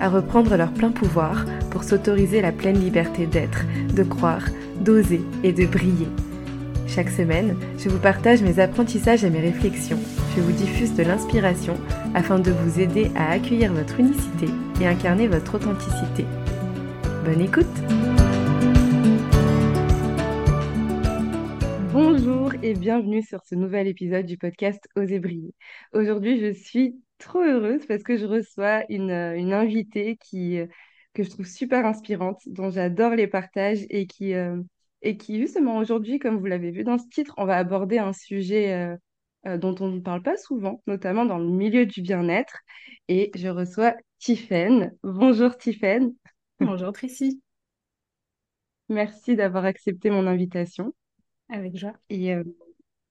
à reprendre leur plein pouvoir pour s'autoriser la pleine liberté d'être, de croire, d'oser et de briller. Chaque semaine, je vous partage mes apprentissages et mes réflexions. Je vous diffuse de l'inspiration afin de vous aider à accueillir votre unicité et incarner votre authenticité. Bonne écoute Bonjour et bienvenue sur ce nouvel épisode du podcast Oser briller. Aujourd'hui, je suis trop heureuse parce que je reçois une, une invitée qui, que je trouve super inspirante, dont j'adore les partages et qui, euh, et qui justement aujourd'hui, comme vous l'avez vu dans ce titre, on va aborder un sujet euh, euh, dont on ne parle pas souvent, notamment dans le milieu du bien-être. Et je reçois Tiffaine. Bonjour Tiffaine. Bonjour Tracy. Merci d'avoir accepté mon invitation. Avec joie. Et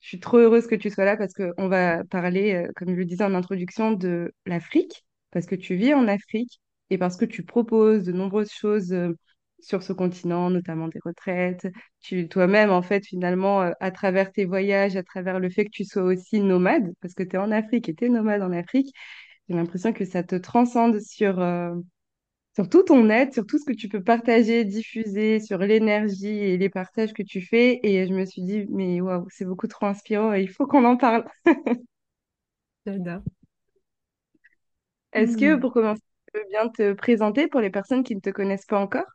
je suis trop heureuse que tu sois là parce qu'on va parler, comme je le disais en introduction, de l'Afrique, parce que tu vis en Afrique et parce que tu proposes de nombreuses choses euh, sur ce continent, notamment des retraites. Tu, toi-même, en fait, finalement, euh, à travers tes voyages, à travers le fait que tu sois aussi nomade, parce que tu es en Afrique et tu es nomade en Afrique, j'ai l'impression que ça te transcende sur, euh, sur tout ton être, sur tout ce que tu peux partager, diffuser, sur l'énergie et les partages que tu fais. Et je me suis dit, mais waouh, c'est beaucoup trop inspirant et il faut qu'on en parle. J'adore. Est-ce que, hmm. pour commencer, tu veux bien te présenter pour les personnes qui ne te connaissent pas encore?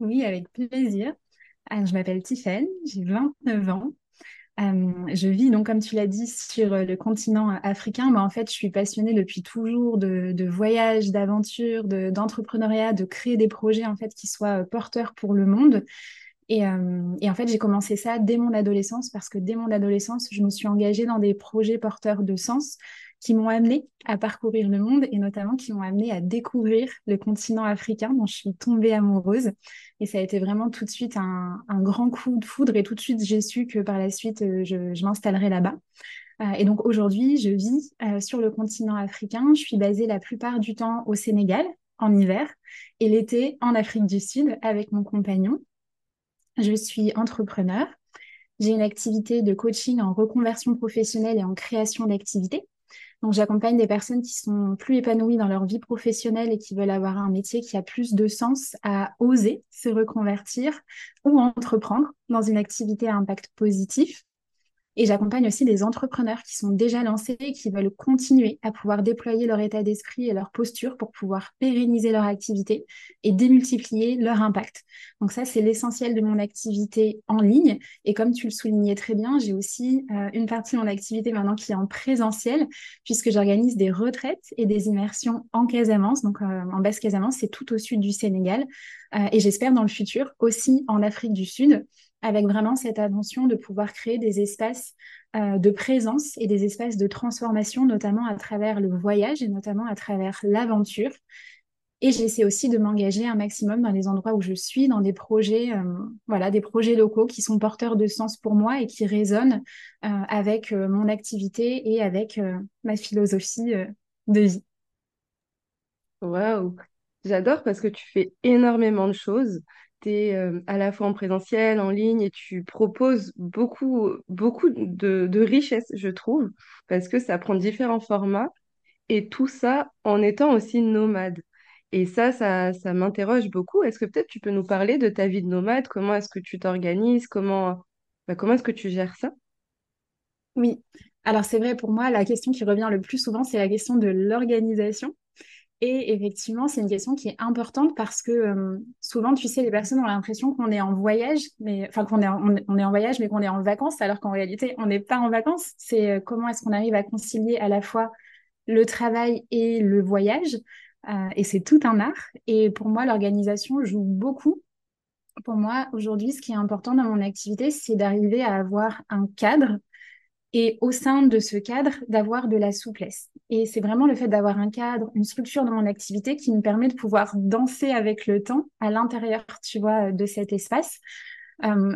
Oui, avec plaisir. Alors, je m'appelle Tiffaine, j'ai 29 ans. Euh, je vis donc, comme tu l'as dit, sur le continent africain. Mais en fait, je suis passionnée depuis toujours de, voyages, d'aventures, d'entrepreneuriat, de, créer des projets en fait qui soient porteurs pour le monde. Et, euh, et en fait, j'ai commencé ça dès mon adolescence parce que dès mon adolescence, je me suis engagée dans des projets porteurs de sens qui m'ont amené à parcourir le monde et notamment qui m'ont amené à découvrir le continent africain dont je suis tombée amoureuse. Et ça a été vraiment tout de suite un, grand coup de foudre et tout de suite j'ai su que par la suite euh, je, je m'installerais là-bas. Euh, et donc aujourd'hui, je vis euh, sur le continent africain. Je suis basée la plupart du temps au Sénégal en hiver et l'été en Afrique du Sud avec mon compagnon. Je suis entrepreneur. J'ai une activité de coaching en reconversion professionnelle et en création d'activités. Donc, j'accompagne des personnes qui sont plus épanouies dans leur vie professionnelle et qui veulent avoir un métier qui a plus de sens à oser se reconvertir ou entreprendre dans une activité à impact positif. Et j'accompagne aussi des entrepreneurs qui sont déjà lancés et qui veulent continuer à pouvoir déployer leur état d'esprit et leur posture pour pouvoir pérenniser leur activité et démultiplier leur impact. Donc ça, c'est l'essentiel de mon activité en ligne. Et comme tu le soulignais très bien, j'ai aussi euh, une partie de mon activité maintenant qui est en présentiel, puisque j'organise des retraites et des immersions en Casamance, donc euh, en basse Casamance, c'est tout au sud du Sénégal. Euh, et j'espère dans le futur aussi en Afrique du Sud avec vraiment cette attention de pouvoir créer des espaces euh, de présence et des espaces de transformation, notamment à travers le voyage et notamment à travers l'aventure. Et j'essaie aussi de m'engager un maximum dans les endroits où je suis, dans des projets, euh, voilà, des projets locaux qui sont porteurs de sens pour moi et qui résonnent euh, avec mon activité et avec ma philosophie de vie. Waouh, j'adore parce que tu fais énormément de choses euh, à la fois en présentiel, en ligne, et tu proposes beaucoup, beaucoup de, de richesses, je trouve, parce que ça prend différents formats, et tout ça en étant aussi nomade. Et ça, ça, ça m'interroge beaucoup. Est-ce que peut-être tu peux nous parler de ta vie de nomade? Comment est-ce que tu t'organises? Comment, bah, comment est-ce que tu gères ça? Oui, alors c'est vrai pour moi, la question qui revient le plus souvent, c'est la question de l'organisation. Et effectivement, c'est une question qui est importante parce que euh, souvent, tu sais, les personnes ont l'impression qu'on est en voyage, mais enfin qu'on est, en, on est en voyage, mais qu'on est en vacances, alors qu'en réalité, on n'est pas en vacances. C'est euh, comment est-ce qu'on arrive à concilier à la fois le travail et le voyage. Euh, et c'est tout un art. Et pour moi, l'organisation joue beaucoup. Pour moi, aujourd'hui, ce qui est important dans mon activité, c'est d'arriver à avoir un cadre et au sein de ce cadre, d'avoir de la souplesse. Et c'est vraiment le fait d'avoir un cadre, une structure dans mon activité qui me permet de pouvoir danser avec le temps à l'intérieur, tu vois, de cet espace.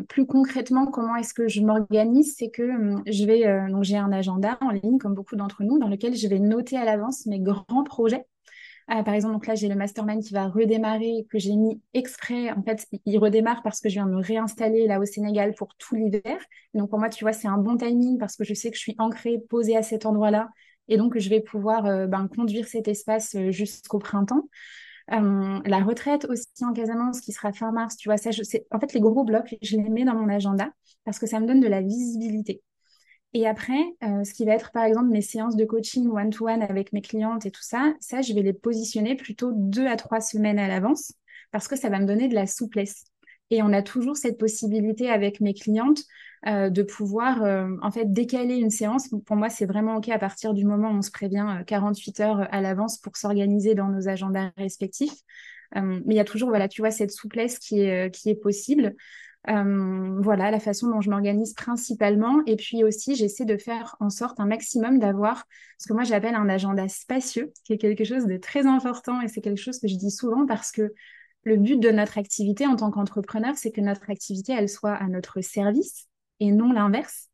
plus concrètement, comment est-ce que je m'organise C'est que je vais, donc j'ai un agenda en ligne, comme beaucoup d'entre nous, dans lequel je vais noter à l'avance mes grands projets. Par exemple, donc là, j'ai le mastermind qui va redémarrer, que j'ai mis exprès. En fait, il redémarre parce que je viens me réinstaller là au Sénégal pour tout l'hiver. Donc pour moi, tu vois, c'est un bon timing parce que je sais que je suis ancrée, posée à cet endroit-là. Et donc, je vais pouvoir ben, conduire cet espace jusqu'au printemps. Euh, la retraite aussi en Casamance qui sera fin mars, tu vois, ça, je. En fait, les gros blocs, je les mets dans mon agenda parce que ça me donne de la visibilité. Et après, euh, ce qui va être par exemple mes séances de coaching one-to-one avec mes clientes et tout ça, ça, je vais les positionner plutôt deux à trois semaines à l'avance parce que ça va me donner de la souplesse. Et on a toujours cette possibilité avec mes clientes euh, de pouvoir euh, en fait décaler une séance. Pour moi, c'est vraiment OK à partir du moment où on se prévient 48 euh, heures à l'avance pour s'organiser dans nos agendas respectifs. mais il y a toujours, voilà, tu vois, cette souplesse qui est, qui est possible. Voilà la façon dont je m'organise principalement. Et puis aussi, j'essaie de faire en sorte un maximum d'avoir ce que moi j'appelle un agenda spacieux, qui est quelque chose de très important et c'est quelque chose que je dis souvent parce que le but de notre activité en tant qu'entrepreneur, c'est que notre activité, elle soit à notre service et non l'inverse.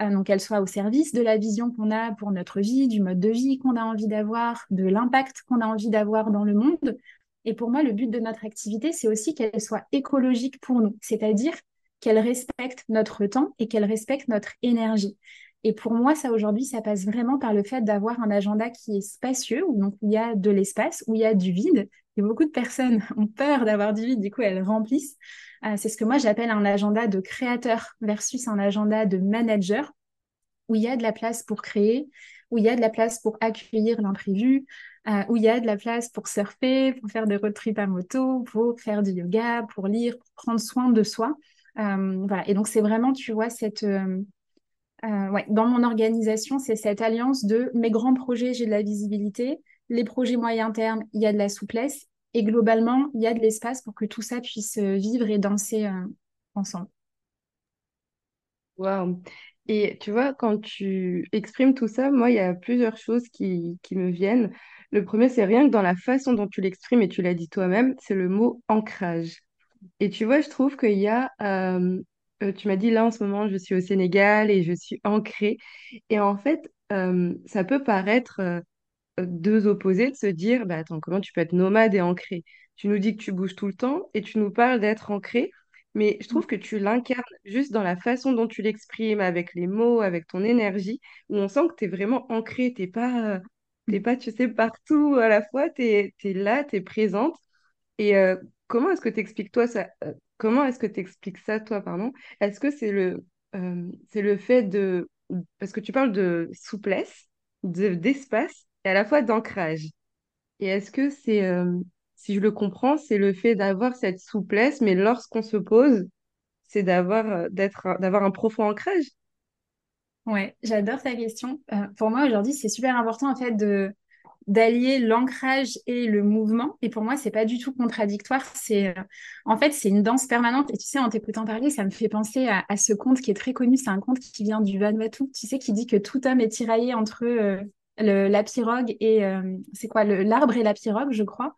Euh, donc, qu'elle soit au service de la vision qu'on a pour notre vie, du mode de vie qu'on a envie d'avoir, de l'impact qu'on a envie d'avoir dans le monde. Et pour moi, le but de notre activité, c'est aussi qu'elle soit écologique pour nous, c'est-à-dire qu'elle respecte notre temps et qu'elle respecte notre énergie. Et pour moi, ça aujourd'hui, ça passe vraiment par le fait d'avoir un agenda qui est spacieux, où donc il y a de l'espace, où il y a du vide. Et beaucoup de personnes ont peur d'avoir du vide, du coup elles remplissent. Euh, c'est ce que moi j'appelle un agenda de créateur versus un agenda de manager, où il y a de la place pour créer, où il y a de la place pour accueillir l'imprévu, euh, où il y a de la place pour surfer, pour faire des road à moto, pour faire du yoga, pour lire, pour prendre soin de soi. Euh, voilà. Et donc c'est vraiment, tu vois, cette euh, dans mon organisation, c'est cette alliance de mes grands projets, j'ai de la visibilité, les projets moyen terme, il y a de la souplesse, et globalement, il y a de l'espace pour que tout ça puisse vivre et danser ensemble. Waouh! Et tu vois, quand tu exprimes tout ça, moi, il y a plusieurs choses qui, qui me viennent. Le premier, c'est rien que dans la façon dont tu l'exprimes, et tu l'as dit toi-même, c'est le mot ancrage. Et tu vois, je trouve qu'il y a euh, tu m'as dit là en ce moment, je suis au Sénégal et je suis ancrée. Et en fait, euh, ça peut paraître euh, deux opposés de se dire, bah attends, comment tu peux être nomade et ancré? Tu nous dis que tu bouges tout le temps et tu nous parles d'être ancré, mais je trouve que tu l'incarnes juste dans la façon dont tu l'exprimes, avec les mots, avec ton énergie, où on sent que tu es vraiment ancré, t'es pas, t'es pas, tu sais, partout à la fois, tu es, là, tu es présente. Et comment est-ce que tu expliques toi ça, Comment est-ce que tu expliques ça, toi, pardon? Est-ce que c'est le, euh, c'est le fait de... Parce que tu parles de souplesse, de, d'espace et à la fois d'ancrage. Et est-ce que c'est, si je le comprends, c'est le fait d'avoir cette souplesse, mais lorsqu'on se pose, c'est d'avoir, euh, d'avoir un profond ancrage? Ouais, j'adore ta question. pour moi, aujourd'hui, c'est super important, en fait, de d'allier l'ancrage et le mouvement. Et pour moi, c'est pas du tout contradictoire. C'est euh, en fait, c'est une danse permanente. Et tu sais, en t'écoutant parler, ça me fait penser à, ce conte qui est très connu. C'est un conte qui vient du Vanuatu. Tu sais, qui dit que tout homme est tiraillé entre euh, la pirogue et euh, c'est quoi l'arbre et la pirogue, je crois.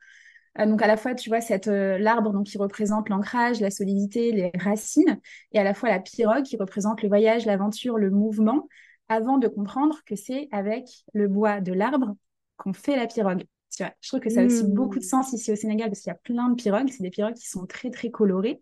Donc à la fois, tu vois, cette l'arbre donc qui représente l'ancrage, la solidité, les racines, et à la fois la pirogue qui représente le voyage, l'aventure, le mouvement avant de comprendre que c'est avec le bois de l'arbre qu'on fait la pirogue. Tu vois, je trouve que ça a aussi hmm. beaucoup de sens ici au Sénégal parce qu'il y a plein de pirogues. C'est des pirogues qui sont très, très colorées.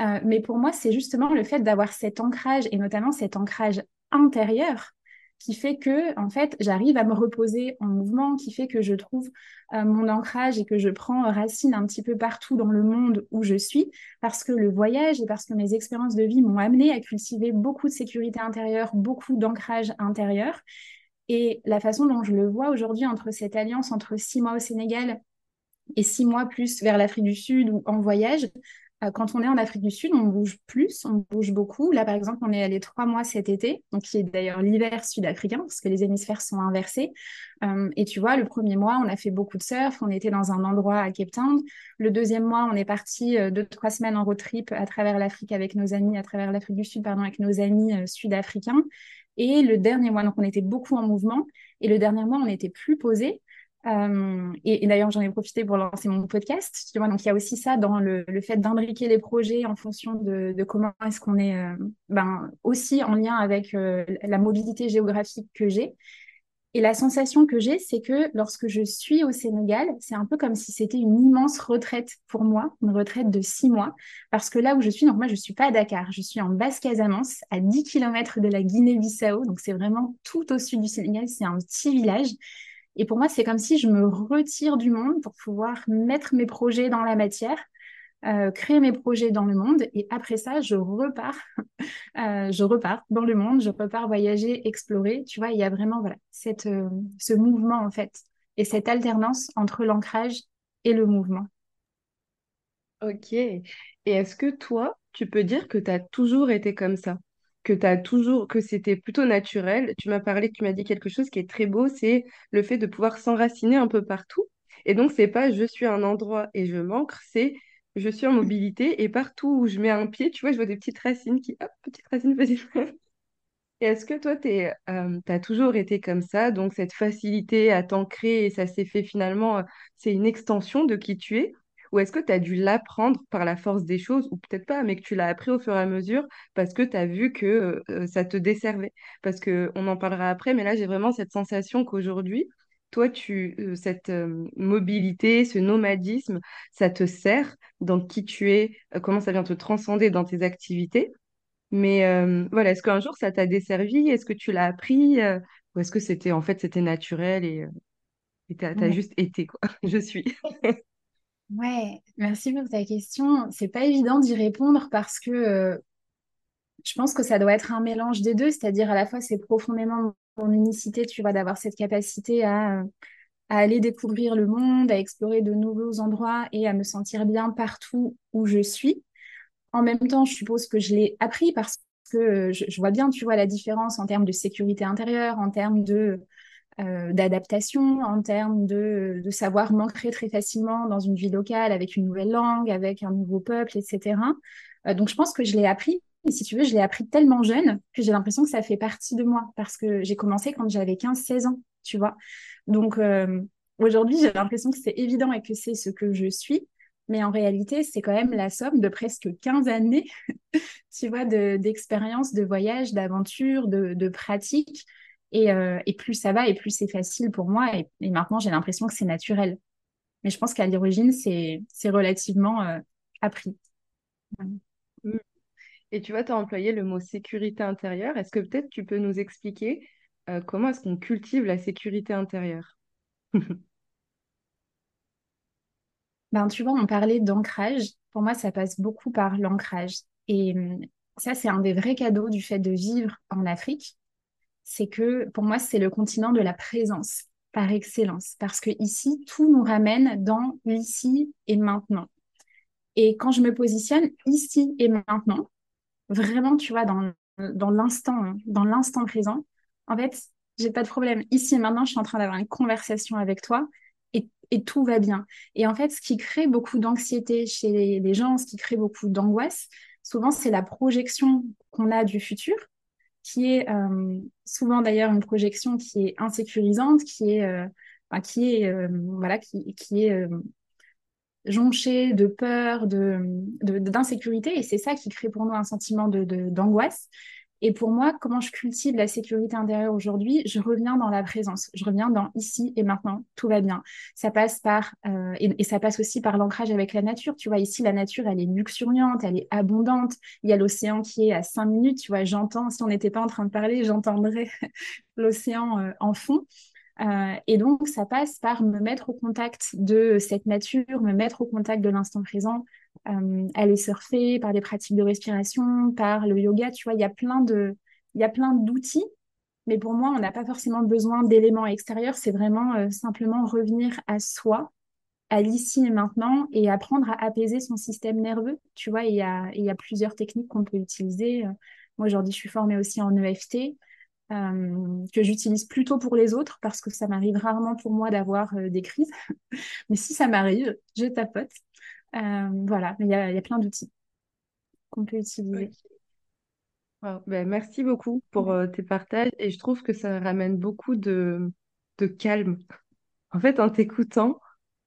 Euh, mais pour moi, c'est justement le fait d'avoir cet ancrage et notamment cet ancrage intérieur qui fait que, en fait, j'arrive à me reposer en mouvement, qui fait que je trouve euh, mon ancrage et que je prends racine un petit peu partout dans le monde où je suis, parce que le voyage et parce que mes expériences de vie m'ont amené à cultiver beaucoup de sécurité intérieure, beaucoup d'ancrage intérieur. Et la façon dont je le vois aujourd'hui entre cette alliance entre six mois au Sénégal et six mois plus vers l'Afrique du Sud ou en voyage, euh, quand on est en Afrique du Sud, on bouge plus, on bouge beaucoup. Là, par exemple, on est allé trois mois cet été, donc qui est d'ailleurs l'hiver sud-africain, parce que les hémisphères sont inversés. Euh, et tu vois, le premier mois, on a fait beaucoup de surf, on était dans un endroit à Cape Town. Le deuxième mois, on est parti euh, deux, trois semaines en road trip à travers l'Afrique avec nos amis, à travers l'Afrique du Sud, pardon, avec nos amis sud-africains. Et le dernier mois, donc on était beaucoup en mouvement. Et le dernier mois, on était plus posé Et, d'ailleurs, j'en ai profité pour lancer mon podcast. Donc il y a aussi ça dans le, fait d'imbriquer les projets en fonction de, comment est-ce qu'on est, euh, ben, aussi en lien avec euh, la mobilité géographique que j'ai. Et la sensation que j'ai, c'est que lorsque je suis au Sénégal, c'est un peu comme si c'était une immense retraite pour moi, une retraite de six mois. Parce que là où je suis, donc moi, je suis pas à Dakar, je suis en Basse-Casamance, à 10 km de la Guinée-Bissau. Donc c'est vraiment tout au sud du Sénégal, c'est un petit village. Et pour moi, c'est comme si je me retire du monde pour pouvoir mettre mes projets dans la matière, euh, créer mes projets dans le monde. Et après ça, je repars, euh, je repars dans le monde, je repars voyager, explorer. Tu vois, il y a vraiment euh, ce mouvement en fait et cette alternance entre l'ancrage et le mouvement. Ok. Et est-ce que toi, tu peux dire que tu as toujours été comme ça? Que toujours, que c'était plutôt naturel. Tu m'as parlé, tu m'as dit quelque chose qui est très beau, c'est le fait de pouvoir s'enraciner un peu partout. Et donc, c'est pas je suis un endroit et je manque, c'est je suis en mobilité et partout où je mets un pied, tu vois, je vois des petites racines qui, hop, petites racines, petites Et est-ce que toi, tu euh, as toujours été comme ça, donc cette facilité à t'ancrer et ça s'est fait finalement, c'est une extension de qui tu es? Ou est-ce que tu as dû l'apprendre par la force des choses, ou peut-être pas, mais que tu l'as appris au fur et à mesure parce que tu as vu que euh, ça te desservait? Parce que on en parlera après, mais là, j'ai vraiment cette sensation qu'aujourd'hui, toi, tu, euh, cette mobilité, ce nomadisme, ça te sert dans qui tu es, comment ça vient te transcender dans tes activités. Mais voilà, est-ce qu'un jour ça t'a desservi? Est-ce que tu l'as appris? ou est-ce que c'était en fait c'était naturel et tu as, juste été quoi? Je suis. Ouais, merci pour ta question. C'est pas évident d'y répondre parce que euh, je pense que ça doit être un mélange des deux, c'est-à-dire à la fois c'est profondément mon unicité, tu vois, d'avoir cette capacité à, aller découvrir le monde, à explorer de nouveaux endroits et à me sentir bien partout où je suis. En même temps, je suppose que je l'ai appris parce que euh, je, vois bien, tu vois, la différence en termes de sécurité intérieure, en termes de euh, d'adaptation, en termes de, savoir m'ancrer très facilement dans une vie locale avec une nouvelle langue, avec un nouveau peuple, etc. Euh, donc je pense que je l'ai appris. Et si tu veux, je l'ai appris tellement jeune que j'ai l'impression que ça fait partie de moi parce que j'ai commencé quand j'avais 15-16 ans, tu vois. Donc euh, aujourd'hui, j'ai l'impression que c'est évident et que c'est ce que je suis. Mais en réalité, c'est quand même la somme de presque 15 années, tu vois, d'expérience, de, de voyage, d'aventure, de, de pratique, euh, et, plus ça va, et plus c'est facile pour moi. Et, maintenant, j'ai l'impression que c'est naturel. Mais je pense qu'à l'origine, c'est relativement euh, appris. Mm. Et tu vois, tu as employé le mot sécurité intérieure. Est-ce que peut-être tu peux nous expliquer euh, comment est-ce qu'on cultive la sécurité intérieure? Ben, Tu vois, on parlait d'ancrage. Pour moi, ça passe beaucoup par l'ancrage. Et hum, ça, c'est un des vrais cadeaux du fait de vivre en Afrique c'est que pour moi, c'est le continent de la présence par excellence, parce que ici, tout nous ramène dans l'ici et maintenant. Et quand je me positionne ici et maintenant, vraiment, tu vois, dans, dans l'instant, hein, dans l'instant présent, en fait, j'ai pas de problème. Ici et maintenant, je suis en train d'avoir une conversation avec toi et, et, tout va bien. Et en fait, ce qui crée beaucoup d'anxiété chez les, les gens, ce qui crée beaucoup d'angoisse, souvent, c'est la projection qu'on a du futur qui est euh, souvent d'ailleurs une projection qui est insécurisante, qui est, euh, qui est, euh, voilà, qui, qui est jonchée de peur, de, d'insécurité, et c'est ça qui crée pour nous un sentiment de, d'angoisse. Et pour moi, comment je cultive la sécurité intérieure aujourd'hui, je reviens dans la présence, je reviens dans ici et maintenant, tout va bien. Ça passe par, euh, et, ça passe aussi par l'ancrage avec la nature. Tu vois, ici, la nature, elle est luxuriante, elle est abondante. Il y a l'océan qui est à cinq minutes. Tu vois, j'entends, si on n'était pas en train de parler, j'entendrais l'océan euh, en fond. Euh, et donc, ça passe par me mettre au contact de cette nature, me mettre au contact de l'instant présent, euh, aller surfer, par des pratiques de respiration, par le yoga. Tu vois, il y a plein de, il y a plein d'outils. Mais pour moi, on n'a pas forcément besoin d'éléments extérieurs. C'est vraiment euh, simplement revenir à soi, à l'ici et maintenant, et apprendre à apaiser son système nerveux. Tu vois, il y a, il y a plusieurs techniques qu'on peut utiliser. Moi, aujourd'hui, je suis formée aussi en EFT. Euh, que j'utilise plutôt pour les autres parce que ça m'arrive rarement pour moi d'avoir euh, des crises. Mais si ça m'arrive, je tapote. Euh, voilà, il y a, y a, plein d'outils qu'on peut utiliser. Ben, merci beaucoup pour tes partages et je trouve que ça ramène beaucoup de, de calme en fait, en t'écoutant,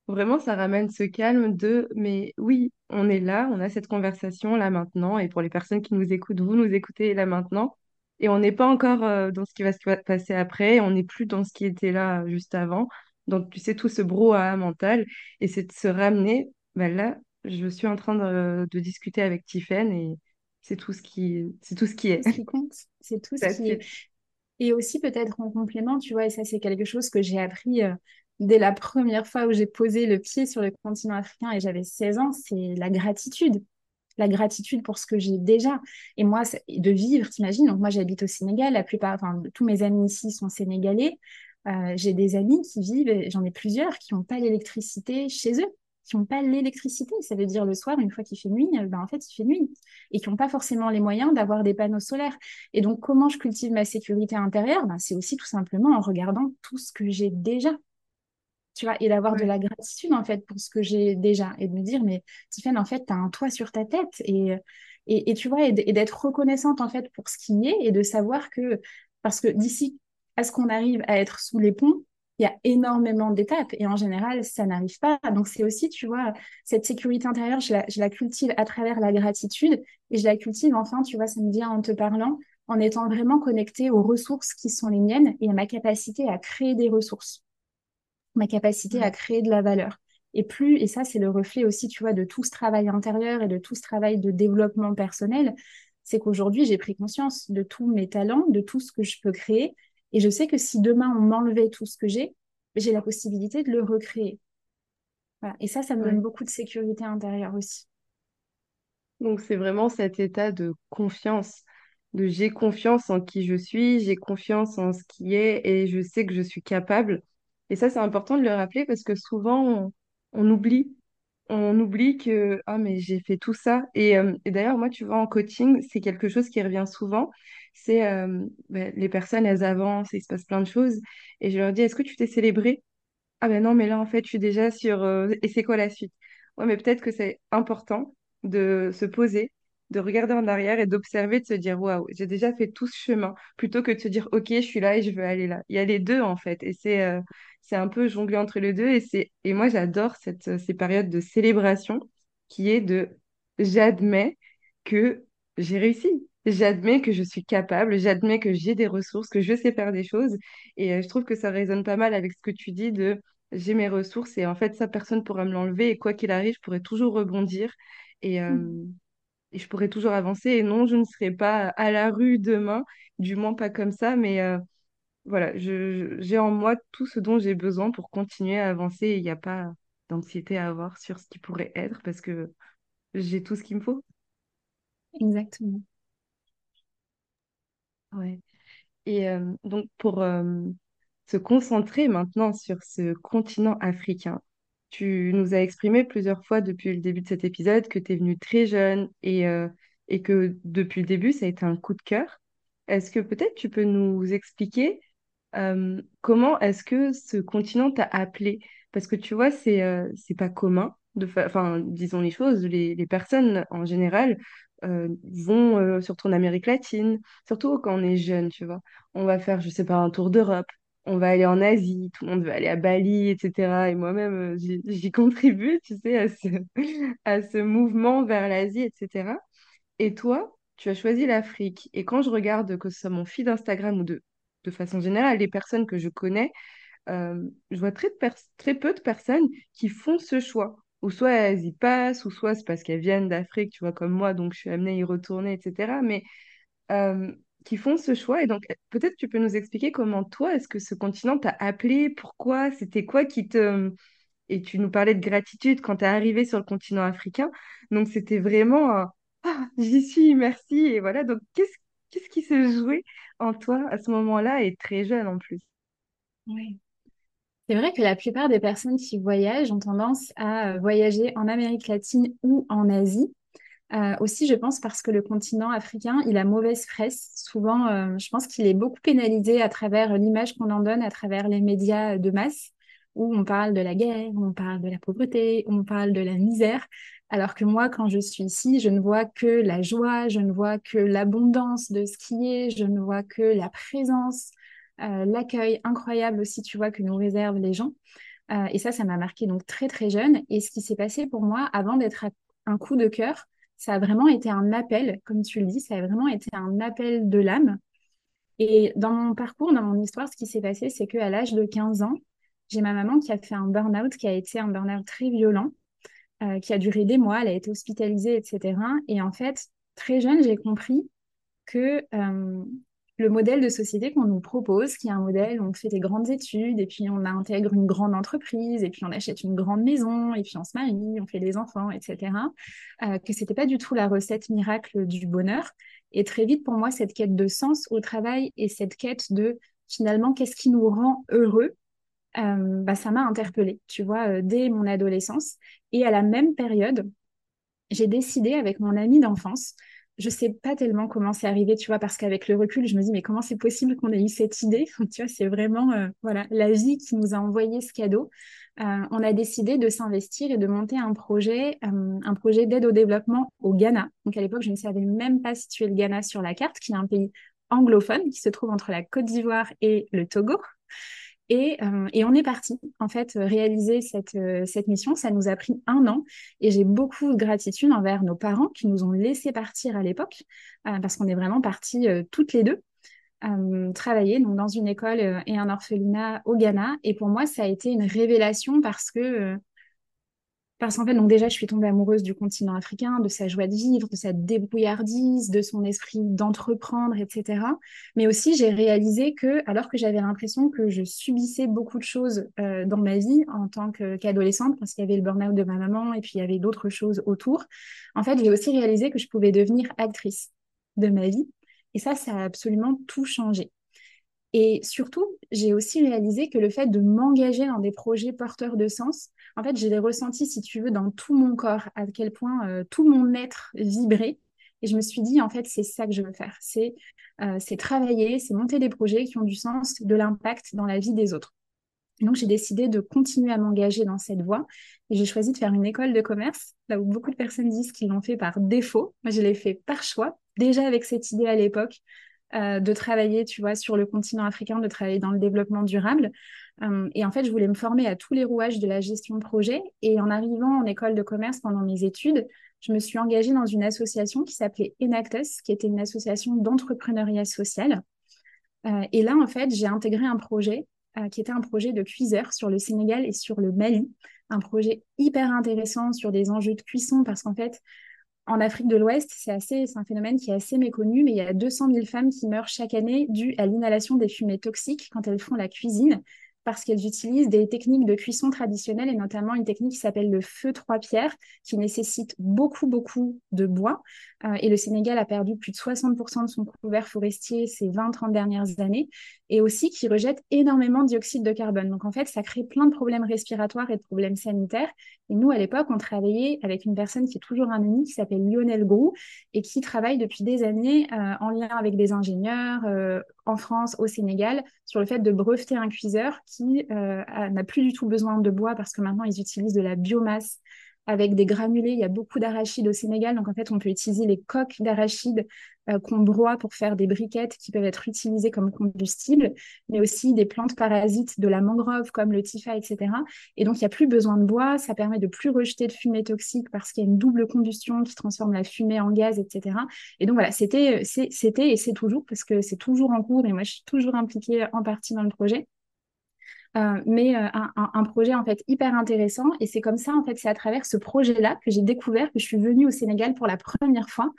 vraiment, ça ramène ce calme de, mais oui, on est là, on a cette conversation là maintenant, et pour les personnes qui nous écoutent, vous nous écoutez là maintenant, et on n'est pas encore euh, dans ce qui va se pa- passer après, on n'est plus dans ce qui était là juste avant. Donc, tu sais, tout ce brouhaha mental, et c'est de se ramener, ben là, je suis en train de, de discuter avec Tiffen, et c'est tout ce qui, c'est tout ce qui est. Tout ce qui compte, c'est tout ce qui est. Et aussi peut-être en complément, tu vois, et ça c'est quelque chose que j'ai appris euh, dès la première fois où j'ai posé le pied sur le continent africain et j'avais 16 ans, c'est la gratitude. La gratitude pour ce que j'ai déjà. Et moi, c'est- de vivre, t'imagines, donc moi j'habite au Sénégal, la plupart, enfin tous mes amis ici sont sénégalais. Euh, j'ai des amis qui vivent, j'en ai plusieurs, qui n'ont pas l'électricité chez eux, qui n'ont pas l'électricité. Ça veut dire le soir, une fois qu'il fait nuit, euh, ben, en fait il fait nuit. Et qui n'ont pas forcément les moyens d'avoir des panneaux solaires. Et donc, comment je cultive ma sécurité intérieure? Ben, c'est aussi tout simplement en regardant tout ce que j'ai déjà, tu vois, et d'avoir de la gratitude, en fait, pour ce que j'ai déjà. Et de me dire, mais Tiffany, en fait, tu as un toit sur ta tête. Et, et, et tu vois, et d'être reconnaissante, en fait, pour ce qui est, et de savoir que, parce que d'ici à ce qu'on arrive à être sous les ponts, il y a énormément d'étapes. Et en général, ça n'arrive pas. Donc, c'est aussi, tu vois, cette sécurité intérieure, je la, je la cultive à travers la gratitude. Et je la cultive, enfin, tu vois, ça me vient en te parlant en étant vraiment connectée aux ressources qui sont les miennes et à ma capacité à créer des ressources, ma capacité à Ouais. créer de la valeur. Et plus, et ça, c'est le reflet aussi, tu vois, de tout ce travail intérieur et de tout ce travail de développement personnel, c'est qu'aujourd'hui, j'ai pris conscience de tous mes talents, de tout ce que je peux créer. Et je sais que si demain on m'enlevait tout ce que j'ai, j'ai la possibilité de le recréer. Voilà. Et ça, ça me donne Ouais. beaucoup de sécurité intérieure aussi. Donc, c'est vraiment cet état de confiance, de j'ai confiance en qui je suis, j'ai confiance en ce qui est et je sais que je suis capable. Et ça, c'est important de le rappeler parce que souvent, on, on oublie. On oublie que, ah, mais j'ai fait tout ça. Et, euh, et d'ailleurs, moi, tu vois, en coaching, c'est quelque chose qui revient souvent. C'est euh, ben, les personnes, elles avancent, il se passe plein de choses. Et je leur dis, est-ce que tu t'es célébré? Ah ben non, mais là, en fait, je suis déjà sur... euh, Et c'est quoi la suite? Ouais, mais peut-être que c'est important de se poser, de regarder en arrière et d'observer, de se dire, waouh, j'ai déjà fait tout ce chemin, plutôt que de se dire, ok, je suis là et je veux aller là. Il y a les deux, en fait. Et c'est euh, c'est un peu jongler entre les deux. Et, c'est... et moi, j'adore cette, ces périodes de célébration qui est de j'admets que j'ai réussi. J'admets que je suis capable, j'admets que j'ai des ressources, que je sais faire des choses. Et euh, je trouve que ça résonne pas mal avec ce que tu dis de j'ai mes ressources et en fait, ça, personne pourra me l'enlever. Et quoi qu'il arrive, je pourrai toujours rebondir et, euh, Mhm. et je pourrai toujours avancer. Et non, je ne serai pas à la rue demain, du moins pas comme ça. Mais euh, voilà, j'ai en moi tout ce dont j'ai besoin pour continuer à avancer. Et il n'y a pas d'anxiété à avoir sur ce qui pourrait être parce que j'ai tout ce qu'il me faut. Exactement. Ouais. Et euh, donc, pour euh, se concentrer maintenant sur ce continent africain, tu nous as exprimé plusieurs fois depuis le début de cet épisode que tu es venu très jeune et, euh, et que depuis le début, ça a été un coup de cœur. Est-ce que peut-être tu peux nous expliquer comment est-ce que ce continent t'a appelé? Parce que tu vois, c'est c'est pas commun enfin, disons les choses, les, les personnes en général euh, vont euh, surtout en Amérique latine, surtout quand on est jeune, tu vois. On va faire, je sais pas, un tour d'Europe, on va aller en Asie, tout le monde veut aller à Bali, etc. Et moi-même, euh, j'y contribue, tu sais, à ce, mouvement vers l'Asie, etc. Et toi, tu as choisi l'Afrique. Et quand je regarde, que ce soit mon feed Instagram ou de, de façon générale, les personnes que je connais, je vois très peu de personnes qui font ce choix. Ou soit elles y passent, ou soit c'est parce qu'elles viennent d'Afrique, tu vois, comme moi, donc je suis amenée à y retourner, etc. Mais qui font ce choix. Et donc, peut-être tu peux nous expliquer comment toi, est-ce que ce continent t'a appelé, pourquoi, c'était quoi qui te... Et tu nous parlais de gratitude quand tu es arrivé sur le continent africain. Donc, c'était vraiment un Ah, j'y suis, merci. Et voilà, donc qu'est-ce qu'est-ce qui se jouait en toi à ce moment-là et très jeune en plus? Oui. C'est vrai que la plupart des personnes qui voyagent ont tendance à euh, voyager en Amérique latine ou en Asie. Euh, aussi, je pense parce que le continent africain, il a mauvaise presse. Souvent, euh, je pense qu'il est beaucoup pénalisé à travers l'image qu'on en donne, à travers les médias de masse, où on parle de la guerre, on parle de la pauvreté, on parle de la misère. Alors que moi, quand je suis ici, je ne vois que la joie, je ne vois que l'abondance de ce qui est, je ne vois que la présence, l'accueil incroyable aussi, tu vois, que nous réservent les gens. et ça, ça m'a marqué donc très très jeune. Et ce qui s'est passé pour moi, avant d'être un coup de cœur, ça a vraiment été un appel, comme tu le dis, ça a vraiment été un appel de l'âme. Et dans mon parcours, dans mon histoire, ce qui s'est passé, c'est qu'à l'âge de 15 ans, j'ai ma maman qui a fait un burn-out, qui a été un burn-out très violent, euh, qui a duré des mois, elle a été hospitalisée, etc. Et en fait, très jeune, j'ai compris que euh, le modèle de société qu'on nous propose, qui est un modèle où on fait des grandes études, et puis on intègre une grande entreprise, et puis on achète une grande maison, et puis on se marie, on fait des enfants, etc., euh, que c'était pas du tout la recette miracle du bonheur. Et très vite, pour moi, cette quête de sens au travail et cette quête de finalement, qu'est-ce qui nous rend heureux, euh, bah, ça m'a interpellée, tu vois, euh, dès mon adolescence. Et à la même période, j'ai décidé avec mon ami d'enfance je sais pas tellement comment c'est arrivé, tu vois, parce qu'avec le recul, je me dis, mais comment c'est possible qu'on ait eu cette idée? Tu vois, c'est vraiment euh, voilà, la vie qui nous a envoyé ce cadeau. Euh, on a décidé de s'investir et de monter un projet, euh, un projet d'aide au développement au Ghana. Donc à l'époque, je ne savais même pas situer le Ghana sur la carte, qui est un pays anglophone qui se trouve entre la Côte d'Ivoire et le Togo. Euh, et, on est parti, en fait, réaliser cette, euh, cette mission. Ça nous a pris un an et j'ai beaucoup de gratitude envers nos parents qui nous ont laissé partir à l'époque euh, parce qu'on est vraiment partis toutes les deux travailler donc, dans une école et un orphelinat au Ghana. Et pour moi, ça a été une révélation parce que parce qu'en fait, donc déjà, je suis tombée amoureuse du continent africain, de sa joie de vivre, de sa débrouillardise, de son esprit d'entreprendre, etc. Mais aussi, j'ai réalisé que, alors que j'avais l'impression que je subissais beaucoup de choses euh, dans ma vie en tant qu'adolescente, parce qu'il y avait le burn-out de ma maman et puis il y avait d'autres choses autour, en fait, j'ai aussi réalisé que je pouvais devenir actrice de ma vie. Et ça, ça a absolument tout changé. Et surtout, j'ai aussi réalisé que le fait de m'engager dans des projets porteurs de sens, en fait, je l'ai ressenti, si tu veux, dans tout mon corps, à quel point euh, tout mon être vibrait. Et je me suis dit, en fait, c'est ça que je veux faire. C'est euh, travailler, c'est monter des projets qui ont du sens, de l'impact dans la vie des autres. donc, j'ai décidé de continuer à m'engager dans cette voie. Et j'ai choisi de faire une école de commerce, là où beaucoup de personnes disent qu'ils l'ont fait par défaut. Moi, je l'ai fait par choix, déjà avec cette idée à l'époque euh, de travailler, tu vois, sur le continent africain, de travailler dans le développement durable. Euh, et en fait, je voulais me former à tous les rouages de la gestion de projet. Et en arrivant en école de commerce pendant mes études, je me suis engagée dans une association qui s'appelait Enactus, qui était une association d'entrepreneuriat social. Euh, et là, en fait, j'ai intégré un projet qui était un projet de cuiseur sur le Sénégal et sur le Mali. Un projet hyper intéressant sur des enjeux de cuisson parce qu'en fait, en Afrique de l'Ouest, c'est un phénomène qui est assez méconnu, mais il y a 200 000 femmes qui meurent chaque année dû à l'inhalation des fumées toxiques quand elles font la cuisine parce qu'elles utilisent des techniques de cuisson traditionnelles et notamment une technique qui s'appelle le feu trois pierres qui nécessite beaucoup, beaucoup de bois. Euh, et le Sénégal a perdu plus de 60% de son couvert forestier ces 20-30 dernières années et aussi qui rejette énormément de dioxyde de carbone. Donc en fait, ça crée plein de problèmes respiratoires et de problèmes sanitaires. Et nous, à l'époque, on travaillait avec une personne qui est toujours un ami qui s'appelle Lionel Grou et qui travaille depuis des années euh, en lien avec des ingénieurs euh, en France, au Sénégal, sur le fait de breveter un cuiseur qui n'a plus du tout besoin de bois parce que maintenant ils utilisent de la biomasse avec des granulés. Il y a beaucoup d'arachides au Sénégal, donc en fait on peut utiliser les coques d'arachides euh, qu'on broie pour faire des briquettes qui peuvent être utilisées comme combustible, mais aussi des plantes parasites de la mangrove comme le tifa, etc. Et donc il n'y a plus besoin de bois, ça permet de plus rejeter de fumée toxique parce qu'il y a une double combustion qui transforme la fumée en gaz, etc. Et donc voilà, c'était, c'était et c'est toujours parce que c'est toujours en cours et moi je suis toujours impliquée en partie dans le projet. Euh, mais euh, un, projet en fait hyper intéressant. Et c'est comme ça, en fait, c'est à travers ce projet-là que j'ai découvert que je suis venue au Sénégal pour la première fois.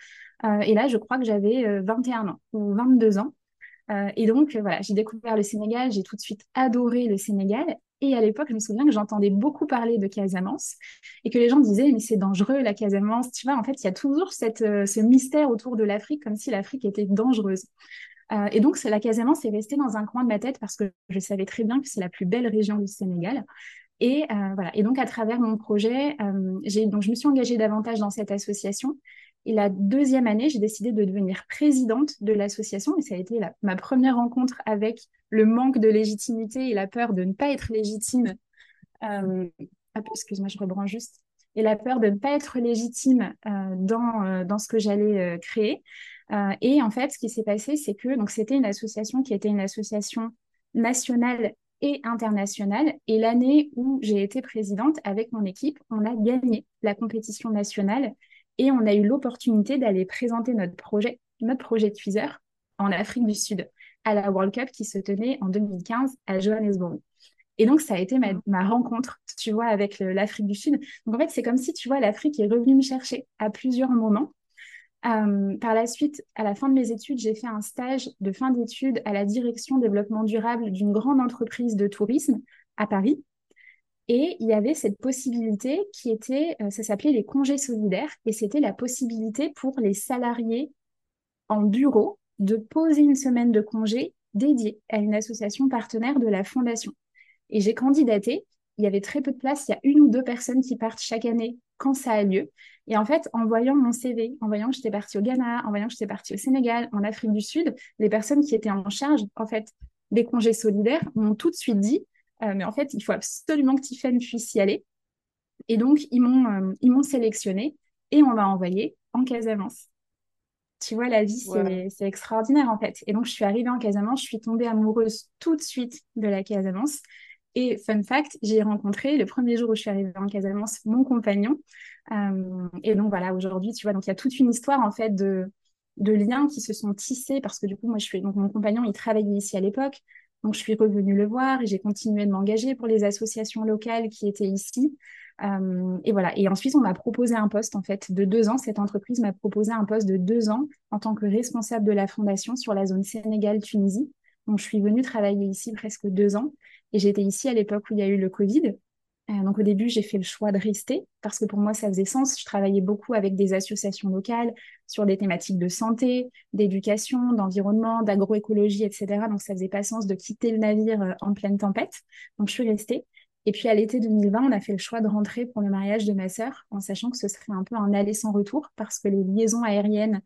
Euh, et là, je crois que j'avais 21 ans ou 22 ans. et donc, voilà, j'ai découvert le Sénégal, j'ai tout de suite adoré le Sénégal. Et à l'époque, je me souviens que j'entendais beaucoup parler de Casamance et que les gens disaient, mais c'est dangereux la Casamance. Tu vois, en fait, il y a toujours cette, ce mystère autour de l'Afrique, comme si l'Afrique était dangereuse. Euh, et donc, la Casamance est restée dans un coin de ma tête parce que je savais très bien que c'est la plus belle région du Sénégal. Et euh, voilà. Et donc, à travers mon projet, euh, donc je me suis engagée davantage dans cette association. Et la deuxième année, j'ai décidé de devenir présidente de l'association. Et ça a été ma première rencontre avec le manque de légitimité et la peur de ne pas être légitime. excuse-moi, je rebranche juste. Et la peur de ne pas être légitime dans, dans ce que j'allais créer. Euh, et en fait, ce qui s'est passé, c'est que donc c'était une association qui était une association nationale et internationale. Et l'année où j'ai été présidente avec mon équipe, on a gagné la compétition nationale et on a eu l'opportunité d'aller présenter notre projet, notre projet de Tweezer en Afrique du Sud à la World Cup qui se tenait en 2015 à Johannesburg. Et donc, ça a été ma, rencontre, tu vois, avec l'Afrique du Sud. Donc, en fait, c'est comme si, tu vois, l'Afrique est revenue me chercher à plusieurs moments. Euh, par la suite, à la fin de mes études, j'ai fait un stage de fin d'études à la direction développement durable d'une grande entreprise de tourisme à Paris. Et il y avait cette possibilité qui était, euh, ça s'appelait les congés solidaires, et c'était la possibilité pour les salariés en bureau de poser une semaine de congé dédiée à une association partenaire de la Fondation. Et j'ai candidaté. Il y avait très peu de place. Il y a une ou deux personnes qui partent chaque année quand ça a lieu. Et en fait, en voyant mon CV, en voyant que j'étais partie au Ghana, en voyant que j'étais partie au Sénégal, en Afrique du Sud, les personnes qui étaient en charge, en fait, des congés solidaires m'ont tout de suite dit, euh, mais en fait, il faut absolument que Tiffany puisse y aller. Et donc, ils m'ont euh, ils m'ont sélectionné et on m'a envoyé en Casamance. Tu vois, la vie, c'est extraordinaire en fait. Et donc, je suis arrivée en Casamance, je suis tombée amoureuse tout de suite de la Casamance. Et fun fact, j'ai rencontré le premier jour où je suis arrivée en Casamance mon compagnon. Euh, et donc voilà, aujourd'hui, tu vois, donc il y a toute une histoire en fait de, liens qui se sont tissés parce que du coup, moi, je suis donc mon compagnon, il travaillait ici à l'époque. Donc, je suis revenue le voir et j'ai continué de m'engager pour les associations locales qui étaient ici. Euh, et voilà. Et ensuite, on m'a proposé un poste en fait de deux ans. Cette entreprise m'a proposé un poste de deux ans en tant que responsable de la fondation sur la zone Sénégal-Tunisie. Donc, je suis venue travailler ici presque deux ans. Et j'étais ici à l'époque où il y a eu le Covid. Euh, donc au début, j'ai fait le choix de rester parce que pour moi, ça faisait sens. Je travaillais beaucoup avec des associations locales sur des thématiques de santé, d'éducation, d'environnement, d'agroécologie, etc. Donc ça faisait pas sens de quitter le navire euh, en pleine tempête. Donc je suis restée. Et puis à l'été 2020, on a fait le choix de rentrer pour le mariage de ma sœur en sachant que ce serait un peu un aller sans retour parce que les liaisons aériennes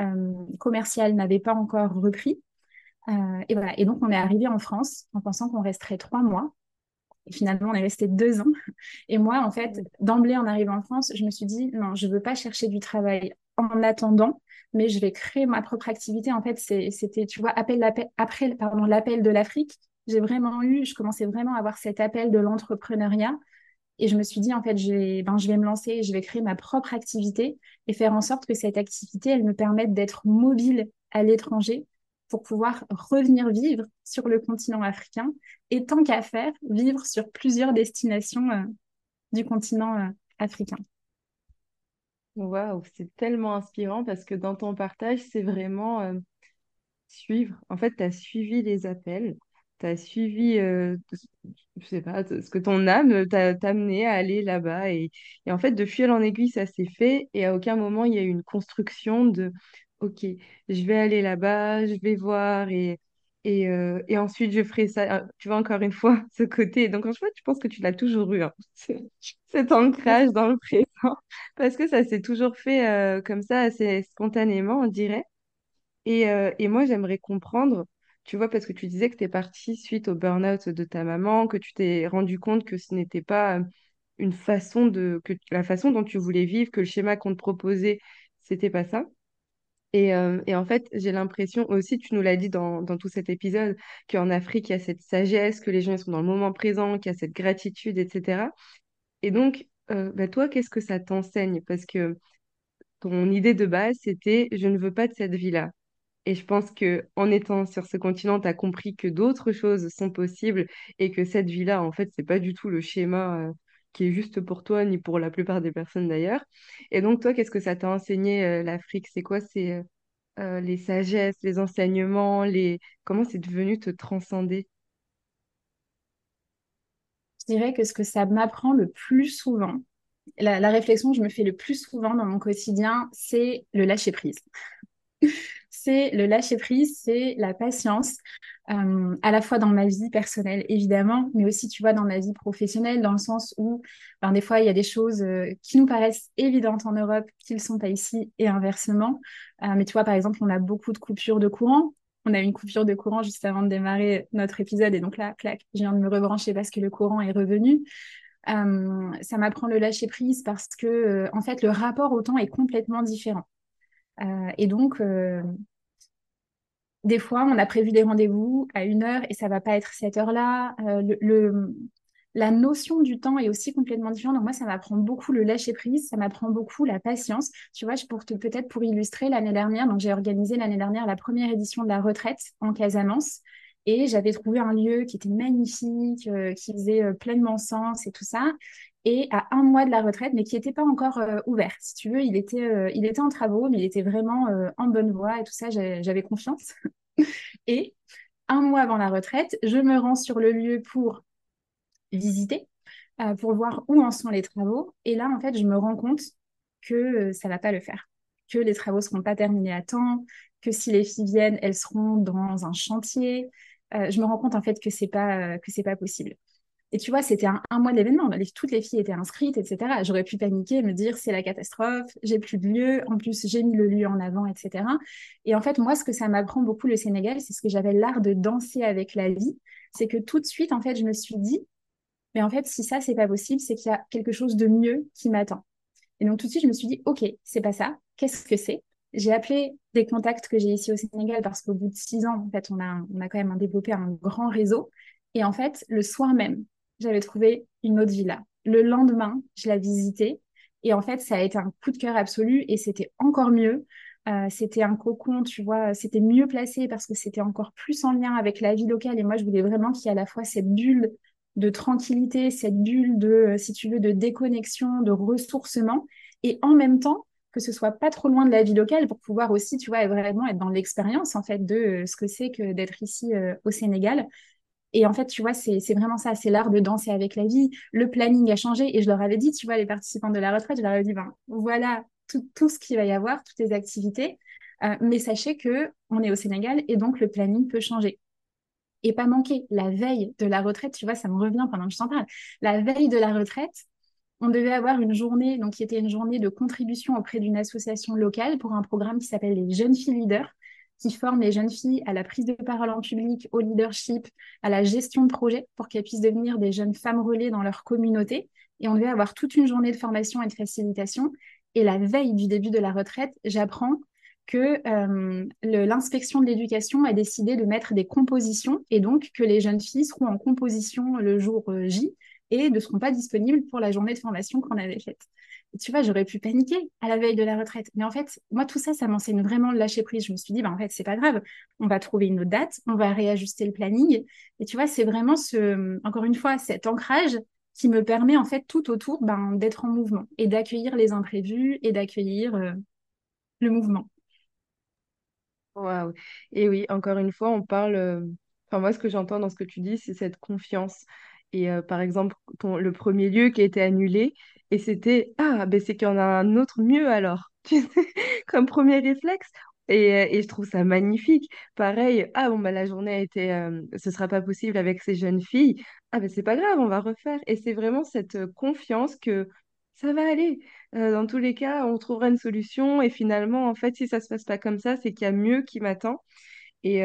euh, commerciales n'avaient pas encore repris. Euh, et voilà. Et donc, on est arrivé en France en pensant qu'on resterait trois mois. Et finalement, on est resté deux ans. Et moi, en fait, d'emblée, en arrivant en France, je me suis dit, non, je ne veux pas chercher du travail en attendant, mais je vais créer ma propre activité. En fait, c'était, tu vois, appel, après l'appel de l'Afrique, j'ai vraiment eu, je commençais vraiment à avoir cet appel de l'entrepreneuriat. Et je me suis dit, en fait, je ben, je vais me lancer, je vais créer ma propre activité et faire en sorte que cette activité, elle me permette d'être mobile à l'étranger pour pouvoir revenir vivre sur le continent africain et tant qu'à faire, vivre sur plusieurs destinations euh, du continent euh, africain. Waouh, c'est tellement inspirant parce que dans ton partage, c'est vraiment euh, suivre. En fait, tu as suivi les appels, tu as suivi, je sais pas, ce que ton âme t'a amené à aller là-bas. Et, et, en fait, de fil en aiguille, ça s'est fait. Et à aucun moment, il y a eu une construction de ok, je vais aller là-bas, je vais voir et, et, euh, et ensuite je ferai ça. Euh, Tu vois, encore une fois, ce côté. Donc, en fait, je pense que tu l'as toujours eu, hein, cet ancrage dans le présent, parce que ça s'est toujours fait euh, comme ça, assez spontanément, on dirait. Et, euh, et moi, j'aimerais comprendre, tu vois, parce que tu disais que tu es partie suite au burn-out de ta maman, que tu t'es rendu compte que ce n'était pas une façon de, que la façon dont tu voulais vivre, que le schéma qu'on te proposait, c'était pas ça. Et, euh, en fait, j'ai l'impression aussi, tu nous l'as dit dans, dans, tout cet épisode, qu'en Afrique, il y a cette sagesse, que les gens sont dans le moment présent, qu'il y a cette gratitude, etc. Et donc, euh, bah, toi, qu'est-ce que ça t'enseigne? Parce que ton idée de base, c'était je ne veux pas de cette vie-là. Et je pense que en étant sur ce continent, tu as compris que d'autres choses sont possibles et que cette vie-là, en fait, c'est pas du tout le schéma euh, qui est juste pour toi, ni pour la plupart des personnes d'ailleurs. Et donc, toi, qu'est-ce que ça t'a enseigné, euh, l'Afrique? C'est quoi c'est, euh, les sagesses, les enseignements, les... comment c'est devenu te transcender? Je dirais que ce que ça m'apprend le plus souvent, la, la réflexion que je me fais le plus souvent dans mon quotidien, c'est le lâcher prise. c'est le lâcher prise, c'est la patience, euh, à la fois dans ma vie personnelle, évidemment, mais aussi, tu vois, dans ma vie professionnelle, dans le sens où, ben, des fois, il y a des choses euh, qui nous paraissent évidentes en Europe, qui ne sont pas ici, et inversement. Euh, mais tu vois, par exemple, on a beaucoup de coupures de courant. On a une coupure de courant juste avant de démarrer notre épisode, et donc là, clac, je viens de me rebrancher parce que le courant est revenu. ça m'apprend le lâcher prise parce que, en fait, le rapport au temps est complètement différent. et donc, des fois, on a prévu des rendez-vous à une heure et ça va pas être cette heure-là. Euh, le, la notion du temps est aussi complètement différente. Moi, ça m'apprend beaucoup le lâcher prise, ça m'apprend beaucoup la patience. Tu vois, pour peut-être pour illustrer l'année dernière, donc j'ai organisé l'année dernière la première édition de la retraite en Casamance. Et j'avais trouvé un lieu qui était magnifique, euh, qui faisait euh, pleinement sens et tout ça. Et à un mois de la retraite, mais qui n'était pas encore ouvert. Si tu veux, il était, il était en travaux, mais il était vraiment en bonne voie et tout ça, j'avais confiance. Et un mois avant la retraite, je me rends sur le lieu pour visiter, euh, pour voir où en sont les travaux. Et là, en fait, je me rends compte que euh, ça ne va pas le faire, que les travaux ne seront pas terminés à temps, que si les filles viennent, elles seront dans un chantier. Euh, je me rends compte en fait que c'est pas que c'est pas possible. Et tu vois, c'était un, mois de l'événement. Toutes les filles étaient inscrites, etc. J'aurais pu paniquer, me dire c'est la catastrophe, j'ai plus de lieu. En plus, j'ai mis le lieu en avant, etc. Et en fait, moi, ce que ça m'apprend beaucoup le Sénégal, c'est ce que j'avais l'art de danser avec la vie. C'est que tout de suite, en fait, je me suis dit, mais en fait, si ça, c'est pas possible, c'est qu'il y a quelque chose de mieux qui m'attend. Et donc, tout de suite, je me suis dit, OK, c'est pas ça. Qu'est-ce que c'est? J'ai appelé des contacts que j'ai ici au Sénégal parce qu'au bout de six ans, en fait, on a, on a quand même développé un grand réseau. Et en fait, le soir même, j'avais trouvé une autre villa. Le lendemain, je l'ai visitée et en fait, ça a été un coup de cœur absolu et c'était encore mieux. Euh, c'était un cocon, tu vois, c'était mieux placé parce que c'était encore plus en lien avec la vie locale. Et moi, je voulais vraiment qu'il y ait à la fois cette bulle de tranquillité, cette bulle de, euh, si tu veux, de déconnexion, de ressourcement, et en même temps que ce soit pas trop loin de la vie locale pour pouvoir aussi, tu vois, vraiment être dans l'expérience en fait de euh, ce que c'est que d'être ici au Sénégal. Et en fait, tu vois, c'est vraiment ça, c'est l'art de danser avec la vie. Le planning a changé et je leur avais dit, tu vois, les participants de la retraite, je leur avais dit, ben, voilà tout, ce qu'il va y avoir, toutes les activités. Euh, mais sachez que on est au Sénégal et donc le planning peut changer. Et pas manquer, la veille de la retraite, tu vois, ça me revient pendant que je t'en parle. La veille de la retraite, on devait avoir une journée, donc qui était une journée de contribution auprès d'une association locale pour un programme qui s'appelle les Jeunes Filles Leaders qui forment les jeunes filles à la prise de parole en public, au leadership, à la gestion de projet pour qu'elles puissent devenir des jeunes femmes relais dans leur communauté. Et on devait avoir toute une journée de formation et de facilitation. Et la veille du début de la retraite, j'apprends que euh, l'inspection de l'éducation a décidé de mettre des compositions et donc que les jeunes filles seront en composition le jour euh, J et ne seront pas disponibles pour la journée de formation qu'on avait faite tu vois, j'aurais pu paniquer à la veille de la retraite. Mais en fait, moi, tout ça, ça m'enseigne vraiment le lâcher prise. Je me suis dit, bah, en fait, c'est pas grave. On va trouver une autre date, on va réajuster le planning. Et tu vois, c'est vraiment ce, encore une fois, cet ancrage qui me permet, en fait, tout autour, ben, d'être en mouvement et d'accueillir les imprévus et d'accueillir euh, le mouvement. Waouh. Et oui, encore une fois, on parle. Euh, enfin, moi, ce que j'entends dans ce que tu dis, c'est cette confiance. Et euh, par exemple, le premier lieu qui a été annulé, et c'était, ah, ben c'est qu'il y en a un autre mieux alors, tu comme premier réflexe. Et, euh, et je trouve ça magnifique. Pareil, ah bon, bah, la journée a été, euh, ce sera pas possible avec ces jeunes filles. Ah ben c'est pas grave, on va refaire. Et c'est vraiment cette euh, confiance que ça va aller. dans tous les cas, on trouvera une solution. Et finalement, en fait, si ça se passe pas comme ça, c'est qu'il y a mieux qui m'attend. Et,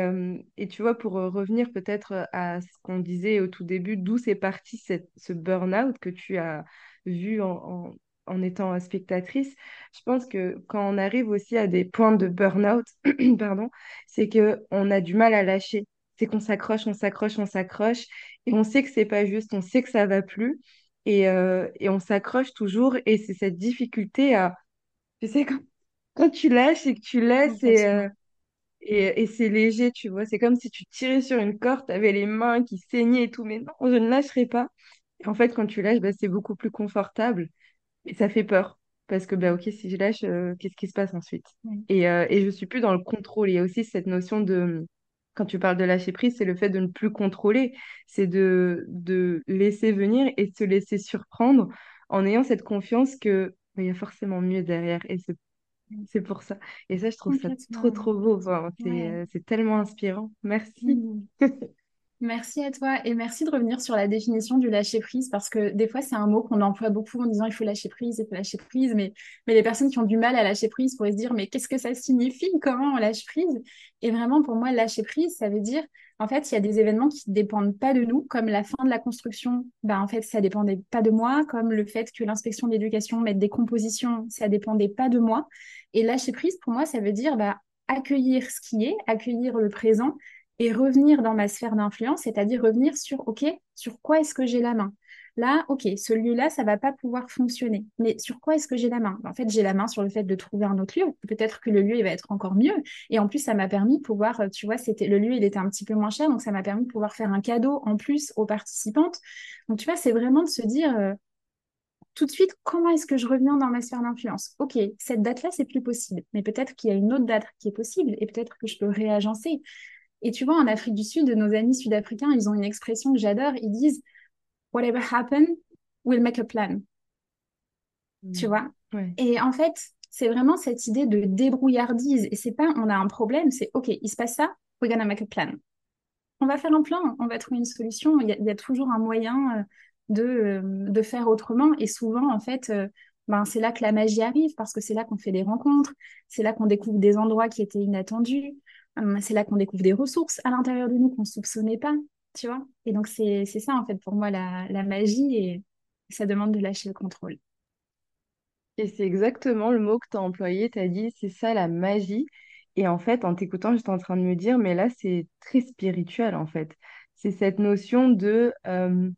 et tu vois, pour revenir peut-être à ce qu'on disait au tout début, d'où c'est parti cette, ce burn-out que tu as vue en, en, étant spectatrice, je pense que quand on arrive aussi à des points de burn-out, pardon, c'est qu'on a du mal à lâcher. C'est qu'on s'accroche, on s'accroche, on s'accroche, et on sait que c'est pas juste, on sait que ça va plus, et, euh, et on s'accroche toujours, et c'est cette difficulté à, tu sais, quand, quand tu lâches et que tu laisses, et, euh, et, et c'est léger, tu vois, c'est comme si tu tirais sur une corde, tu avais les mains qui saignaient et tout, mais non, je ne lâcherai pas. En fait, quand tu lâches, bah, c'est beaucoup plus confortable et ça fait peur. Parce que, bah, ok, si je lâche, euh, qu'est-ce qui se passe ensuite? Et, euh, et je suis plus dans le contrôle. Il y a aussi cette notion de, quand tu parles de lâcher prise, c'est le fait de ne plus contrôler. C'est de, de laisser venir et se laisser surprendre en ayant cette confiance que bah, y a forcément mieux derrière. Et c'est pour ça. Et ça, je trouve ça trop, trop beau. Euh, c'est tellement inspirant. Merci. Merci à toi et merci de revenir sur la définition du lâcher prise parce que des fois c'est un mot qu'on emploie beaucoup en disant il faut lâcher prise, il faut lâcher prise, mais, les personnes qui ont du mal à lâcher prise pourraient se dire mais qu'est-ce que ça signifie, comment on lâche prise? Et vraiment pour moi lâcher prise ça veut dire en fait il y a des événements qui ne dépendent pas de nous comme la fin de la construction, bah, en fait ça dépendait pas de moi, comme le fait que l'inspection d'éducation mette des compositions, ça dépendait pas de moi. Et lâcher prise pour moi ça veut dire bah accueillir ce qui est, accueillir le présent et revenir dans ma sphère d'influence, c'est-à-dire revenir sur, OK, sur quoi est-ce que j'ai la main? Là, OK, ce lieu-là, ça va pas pouvoir fonctionner. Mais sur quoi est-ce que j'ai la main? En fait, j'ai la main sur le fait de trouver un autre lieu. Peut-être que le lieu, il va être encore mieux. Et en plus, ça m'a permis de pouvoir, euh, tu vois, c'était le lieu, il était un petit peu moins cher, donc ça m'a permis de pouvoir faire un cadeau en plus aux participantes. Donc, tu vois, c'est vraiment de se dire euh, tout de suite, comment est-ce que je reviens dans ma sphère d'influence? OK, cette date-là, c'est plus possible. Mais peut-être qu'il y a une autre date qui est possible et peut-être que je peux réagencer. Et tu vois, en Afrique du Sud, nos amis sud-africains, ils ont une expression que j'adore. Ils disent whatever happens, we'll make a plan. Tu mm. vois? Et en fait, c'est vraiment cette idée de débrouillardise. Et c'est pas on a un problème, c'est OK, il se passe ça, we're gonna make a plan. On va faire un plan, on va trouver une solution. Il y a, toujours un moyen euh, de, euh, de, faire autrement. Et souvent, en fait, euh, ben, c'est là que la magie arrive parce que c'est là qu'on fait des rencontres, c'est là qu'on découvre des endroits qui étaient inattendus, c'est là qu'on découvre des ressources à l'intérieur de nous qu'on ne soupçonnait pas tu vois. Et donc, c'est ça, en fait, pour moi, la, la magie, et ça demande de lâcher le contrôle. Et c'est exactement le mot que tu as employé, tu as dit, c'est ça la magie. Et en fait, en t'écoutant, j'étais en train de me dire, mais là, c'est très spirituel, en fait. C'est cette notion de, euh,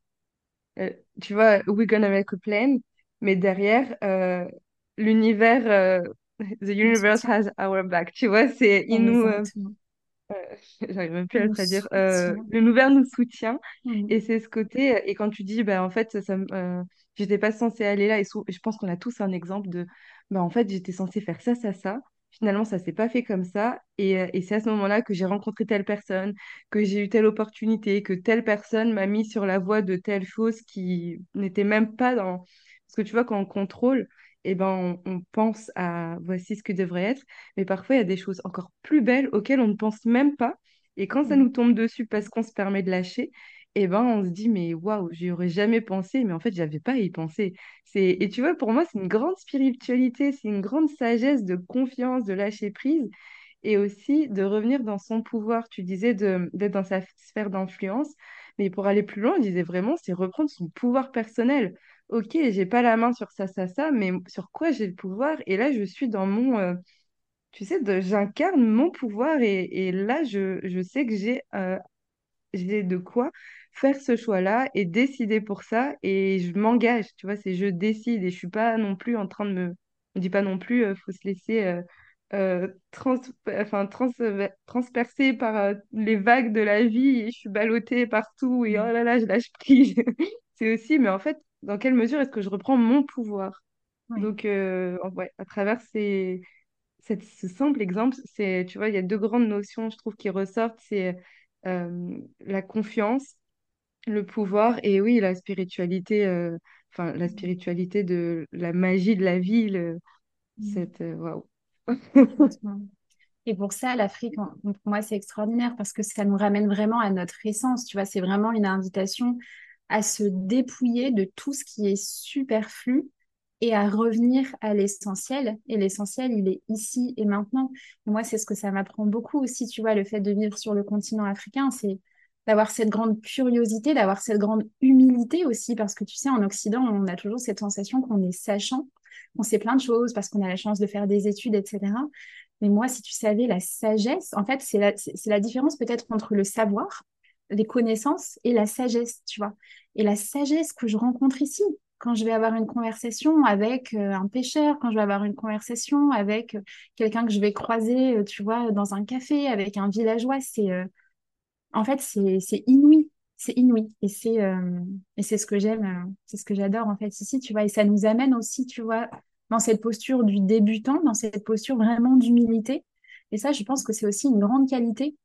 euh, tu vois, we're gonna make a plan, mais derrière, euh, l'univers, the universe has our back, tu vois, c'est, il nous, euh, j'arrive même plus à le traduire. Euh, l'univers nous soutient. Et c'est ce côté. Et quand tu dis, bah, en fait, ça, euh, j'étais pas censée aller là. Et je pense qu'on a tous un exemple de, bah, en fait, j'étais censée faire ça, ça, ça. Finalement, ça s'est pas fait comme ça. Et, euh, et c'est à ce moment-là que j'ai rencontré telle personne, que j'ai eu telle opportunité, que telle personne m'a mis sur la voie de telle chose qui n'était même pas dans. Parce que tu vois, quand on contrôle, eh ben, on, pense à voici ce que devrait être. Mais parfois, il y a des choses encore plus belles auxquelles on ne pense même pas. Et quand ça mm. nous tombe dessus parce qu'on se permet de lâcher, eh ben, on se dit, mais waouh, j'y aurais jamais pensé, mais en fait, j'avais pas à y penser. C'est... Et tu vois, pour moi, c'est une grande spiritualité, c'est une grande sagesse de confiance, de lâcher prise et aussi de revenir dans son pouvoir. Tu disais de, d'être dans sa sphère d'influence, mais pour aller plus loin, je disais vraiment, c'est reprendre son pouvoir personnel ok, j'ai pas la main sur ça, ça, ça, mais sur quoi j'ai le pouvoir? Et là, je suis dans mon, euh, tu sais, j'incarne mon pouvoir et, là, je, je sais que j'ai euh, j'ai de quoi faire ce choix-là et décider pour ça et je m'engage, tu vois, c'est je décide et je suis pas non plus en train de me, on dit pas non plus, euh, faut se laisser trans, enfin, trans, transpercer par les vagues de la vie et je suis ballottée partout et oh là là, je lâche prise. c'est aussi, mais en fait, dans quelle mesure est-ce que je reprends mon pouvoir? Donc, euh, ouais, à travers ces, ce simple exemple, c'est, tu vois, il y a deux grandes notions, je trouve, qui ressortent, c'est euh, la confiance, le pouvoir et oui, la spiritualité, euh, enfin, la spiritualité de la magie de la vie, le, mm. cette, waouh. Et pour ça, l'Afrique, pour moi, c'est extraordinaire parce que ça nous ramène vraiment à notre essence. Tu vois, c'est vraiment une invitation à se dépouiller de tout ce qui est superflu et à revenir à l'essentiel. Et l'essentiel, il est ici et maintenant. moi, c'est ce que ça m'apprend beaucoup aussi, tu vois, le fait de vivre sur le continent africain, c'est d'avoir cette grande curiosité, d'avoir cette grande humilité aussi, parce que tu sais, en Occident, on a toujours cette sensation qu'on est sachant, qu'on sait plein de choses, parce qu'on a la chance de faire des études, etc. Mais moi, si tu savais la sagesse, en fait, c'est la, la différence peut-être entre le savoir les connaissances et la sagesse, tu vois. Et la sagesse que je rencontre ici, quand je vais avoir une conversation avec euh, un pêcheur, quand je vais avoir une conversation avec euh, quelqu'un que je vais croiser, euh, tu vois, dans un café, avec un villageois, c'est en fait c'est inouï, c'est inouï. Et c'est et c'est ce que j'aime, c'est ce que j'adore en fait ici, tu vois. Et ça nous amène aussi, tu vois, dans cette posture du débutant, dans cette posture vraiment d'humilité. Et ça, je pense que c'est aussi une grande qualité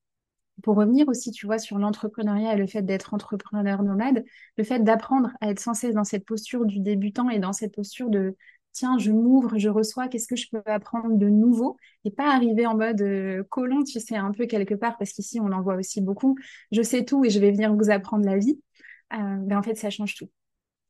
pour revenir aussi, tu vois, sur l'entrepreneuriat et le fait d'être entrepreneur nomade, le fait d'apprendre à être sans cesse dans cette posture du débutant et dans cette posture de tiens, je m'ouvre, je reçois, qu'est-ce que je peux apprendre de nouveau? Et pas arriver en mode euh, colon, tu sais, un peu quelque part, parce qu'ici, on en voit aussi beaucoup. Je sais tout et je vais venir vous apprendre la vie. Euh, ben, en fait, ça change tout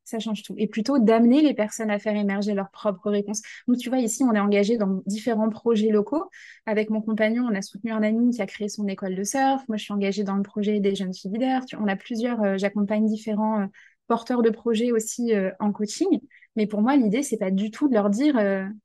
ça change tout. Et plutôt d'amener les personnes à faire émerger leurs propres réponses. Nous, tu vois, ici, on est engagé dans différents projets locaux. Avec mon compagnon, on a soutenu un ami qui a créé son école de surf. Moi, je suis engagée dans le projet des jeunes filles leaders. On a plusieurs, euh, j'accompagne différents euh, porteurs de projets aussi euh, en coaching. Mais pour moi, l'idée, c'est pas du tout de leur dire,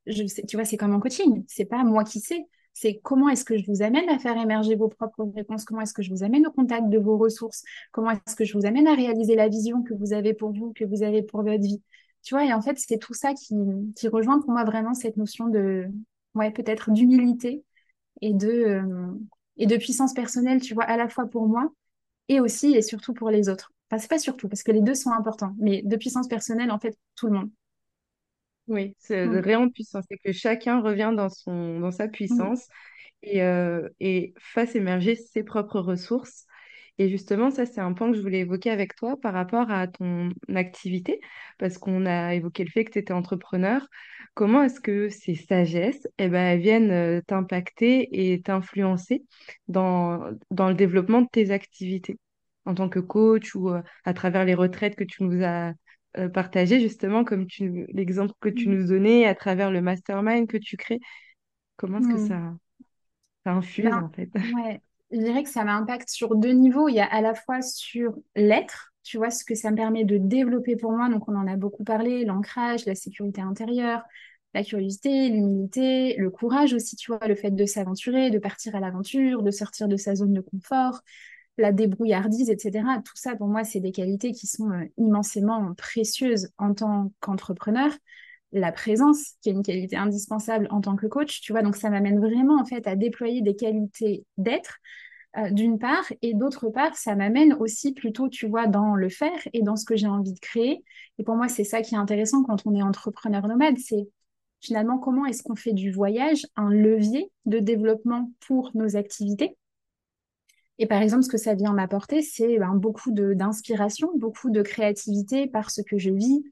tu vois, c'est comme en coaching. C'est pas moi qui sais. C'est comment est-ce que je vous amène à faire émerger vos propres réponses, comment est-ce que je vous amène au contact de vos ressources, comment est-ce que je vous amène à réaliser la vision que vous avez pour vous, que vous avez pour votre vie. Tu vois, et en fait, c'est tout ça qui, rejoint pour moi vraiment cette notion de, ouais, peut-être d'humilité et de, euh, et de puissance personnelle, tu vois, à la fois pour moi et aussi et surtout pour les autres. Enfin, c'est pas surtout, parce que les deux sont importants, mais de puissance personnelle, en fait, tout le monde. Oui, c'est mm. vraiment puissant. C'est que chacun revient dans son, dans sa mm. puissance et, euh, et fasse émerger ses propres ressources. Et justement, ça, c'est un point que je voulais évoquer avec toi par rapport à ton activité, parce qu'on a évoqué le fait que tu étais entrepreneur. Comment est-ce que ces sagesses, eh ben, elles viennent euh, t'impacter et t'influencer dans, dans le développement de tes activités? En tant que coach ou euh, à travers les retraites que tu nous as euh, partager justement comme tu l'exemple que tu mm. nous donnais à travers le mastermind que tu crées. Comment est-ce que mm. ça ça infuse ben, en fait? ouais je dirais que ça m'impacte sur deux niveaux. Il y a à la fois sur l'être tu vois ce que ça me permet de développer pour moi. Donc on en a beaucoup parlé l'ancrage la sécurité intérieure la curiosité, l'humilité, le courage aussi, tu vois, le fait de s'aventurer, de partir à l'aventure, de sortir de sa zone de confort, la débrouillardise, etc. Tout ça, pour moi, c'est des qualités qui sont euh, immensément précieuses en tant qu'entrepreneur. La présence, qui est une qualité indispensable en tant que coach, tu vois, donc ça m'amène vraiment en fait à déployer des qualités d'être, euh, d'une part, et d'autre part, ça m'amène aussi plutôt, tu vois, dans le faire et dans ce que j'ai envie de créer. Et pour moi, c'est ça qui est intéressant quand on est entrepreneur nomade, c'est finalement comment est-ce qu'on fait du voyage un levier de développement pour nos activités et par exemple, ce que ça vient m'apporter, c'est ben, beaucoup d'inspiration, beaucoup de créativité par ce que je vis,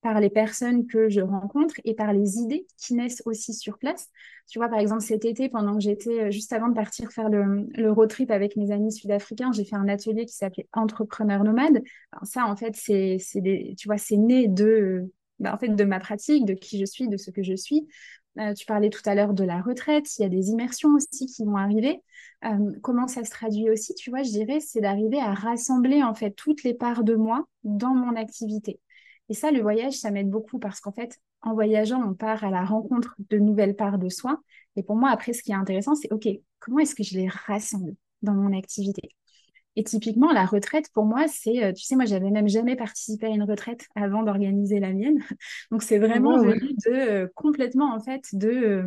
par les personnes que je rencontre et par les idées qui naissent aussi sur place. Tu vois, par exemple, cet été, pendant que j'étais, euh, juste avant de partir faire le, le road trip avec mes amis sud-africains, j'ai fait un atelier qui s'appelait Entrepreneur nomade. ça, en fait, c'est, tu né de, ben, en fait, de ma pratique, de qui je suis, de ce que je suis. Euh, tu parlais tout à l'heure de la retraite, il y a des immersions aussi qui vont arriver. Euh, comment ça se traduit aussi, tu vois, je dirais, c'est d'arriver à rassembler en fait toutes les parts de moi dans mon activité. Et ça, le voyage, ça m'aide beaucoup parce qu'en fait, en voyageant, on part à la rencontre de nouvelles parts de soi. Et pour moi, après, ce qui est intéressant, c'est OK, comment est-ce que je les rassemble dans mon activité? Et typiquement, la retraite, pour moi, c'est, euh, tu sais, moi, j'avais même jamais participé à une retraite avant d'organiser la mienne. Donc, c'est vraiment venu de euh, complètement, en fait, de, euh,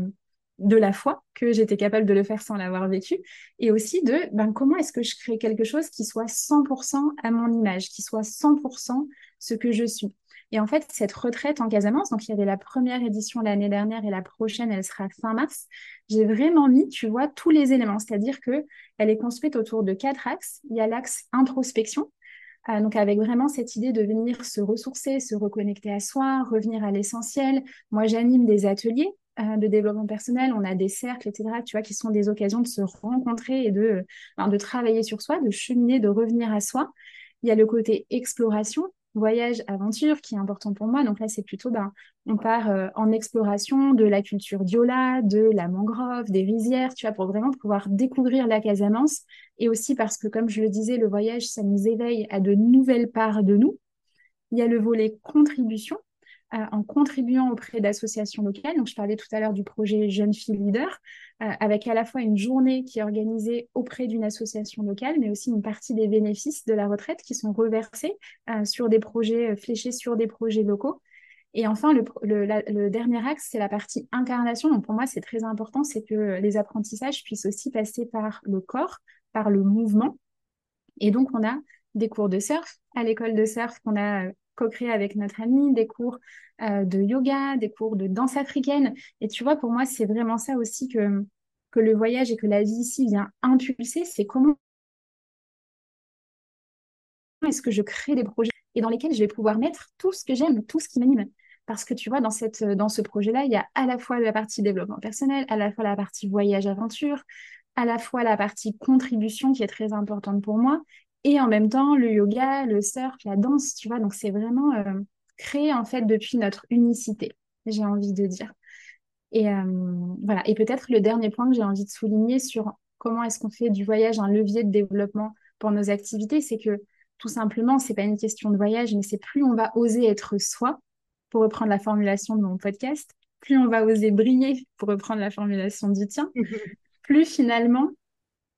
de la foi que j'étais capable de le faire sans l'avoir vécu. Et aussi de, ben, comment est-ce que je crée quelque chose qui soit 100% à mon image, qui soit 100% ce que je suis? Et en fait, cette retraite en Casamance, donc il y avait la première édition l'année dernière et la prochaine, elle sera fin mars. J'ai vraiment mis, tu vois, tous les éléments. C'est-à-dire que elle est construite autour de quatre axes. Il y a l'axe introspection, euh, donc avec vraiment cette idée de venir se ressourcer, se reconnecter à soi, revenir à l'essentiel. Moi, j'anime des ateliers euh, de développement personnel, on a des cercles, etc., tu vois, qui sont des occasions de se rencontrer et de, de travailler sur soi, de cheminer, de revenir à soi. Il y a le côté exploration, voyage, aventure qui est important pour moi. Donc là, c'est plutôt, ben, on part euh, en exploration de la culture diola, de la mangrove, des rizières, tu vois, pour vraiment pouvoir découvrir la Casamance. Et aussi parce que, comme je le disais, le voyage, ça nous éveille à de nouvelles parts de nous. Il y a le volet contribution, en contribuant auprès d'associations locales. Donc, je parlais tout à l'heure du projet Jeune Fille Leader, euh, avec à la fois une journée qui est organisée auprès d'une association locale, mais aussi une partie des bénéfices de la retraite qui sont reversés euh, sur des projets fléchés sur des projets locaux. Et enfin, le, le dernier axe, c'est la partie incarnation. Donc, pour moi, c'est très important, c'est que les apprentissages puissent aussi passer par le corps, par le mouvement. Et donc, on a des cours de surf à l'école de surf qu'on a co-créer avec notre amie, des cours euh, de yoga, des cours de danse africaine. Et tu vois, pour moi, c'est vraiment ça aussi que, que le voyage et que la vie ici vient impulser, c'est comment est-ce que je crée des projets et dans lesquels je vais pouvoir mettre tout ce que j'aime, tout ce qui m'anime. Parce que tu vois, dans, cette, dans ce projet-là, il y a à la fois la partie développement personnel, à la fois la partie voyage-aventure, à la fois la partie contribution qui est très importante pour moi, et en même temps le yoga, le surf, la danse, tu vois. Donc c'est vraiment euh, créé en fait depuis notre unicité, j'ai envie de dire. Et euh, voilà. Et peut-être le dernier point que j'ai envie de souligner sur comment est-ce qu'on fait du voyage un levier de développement pour nos activités, c'est que tout simplement, c'est pas une question de voyage, mais c'est plus on va oser être soi, pour reprendre la formulation de mon podcast, plus on va oser briller, pour reprendre la formulation du tien, plus finalement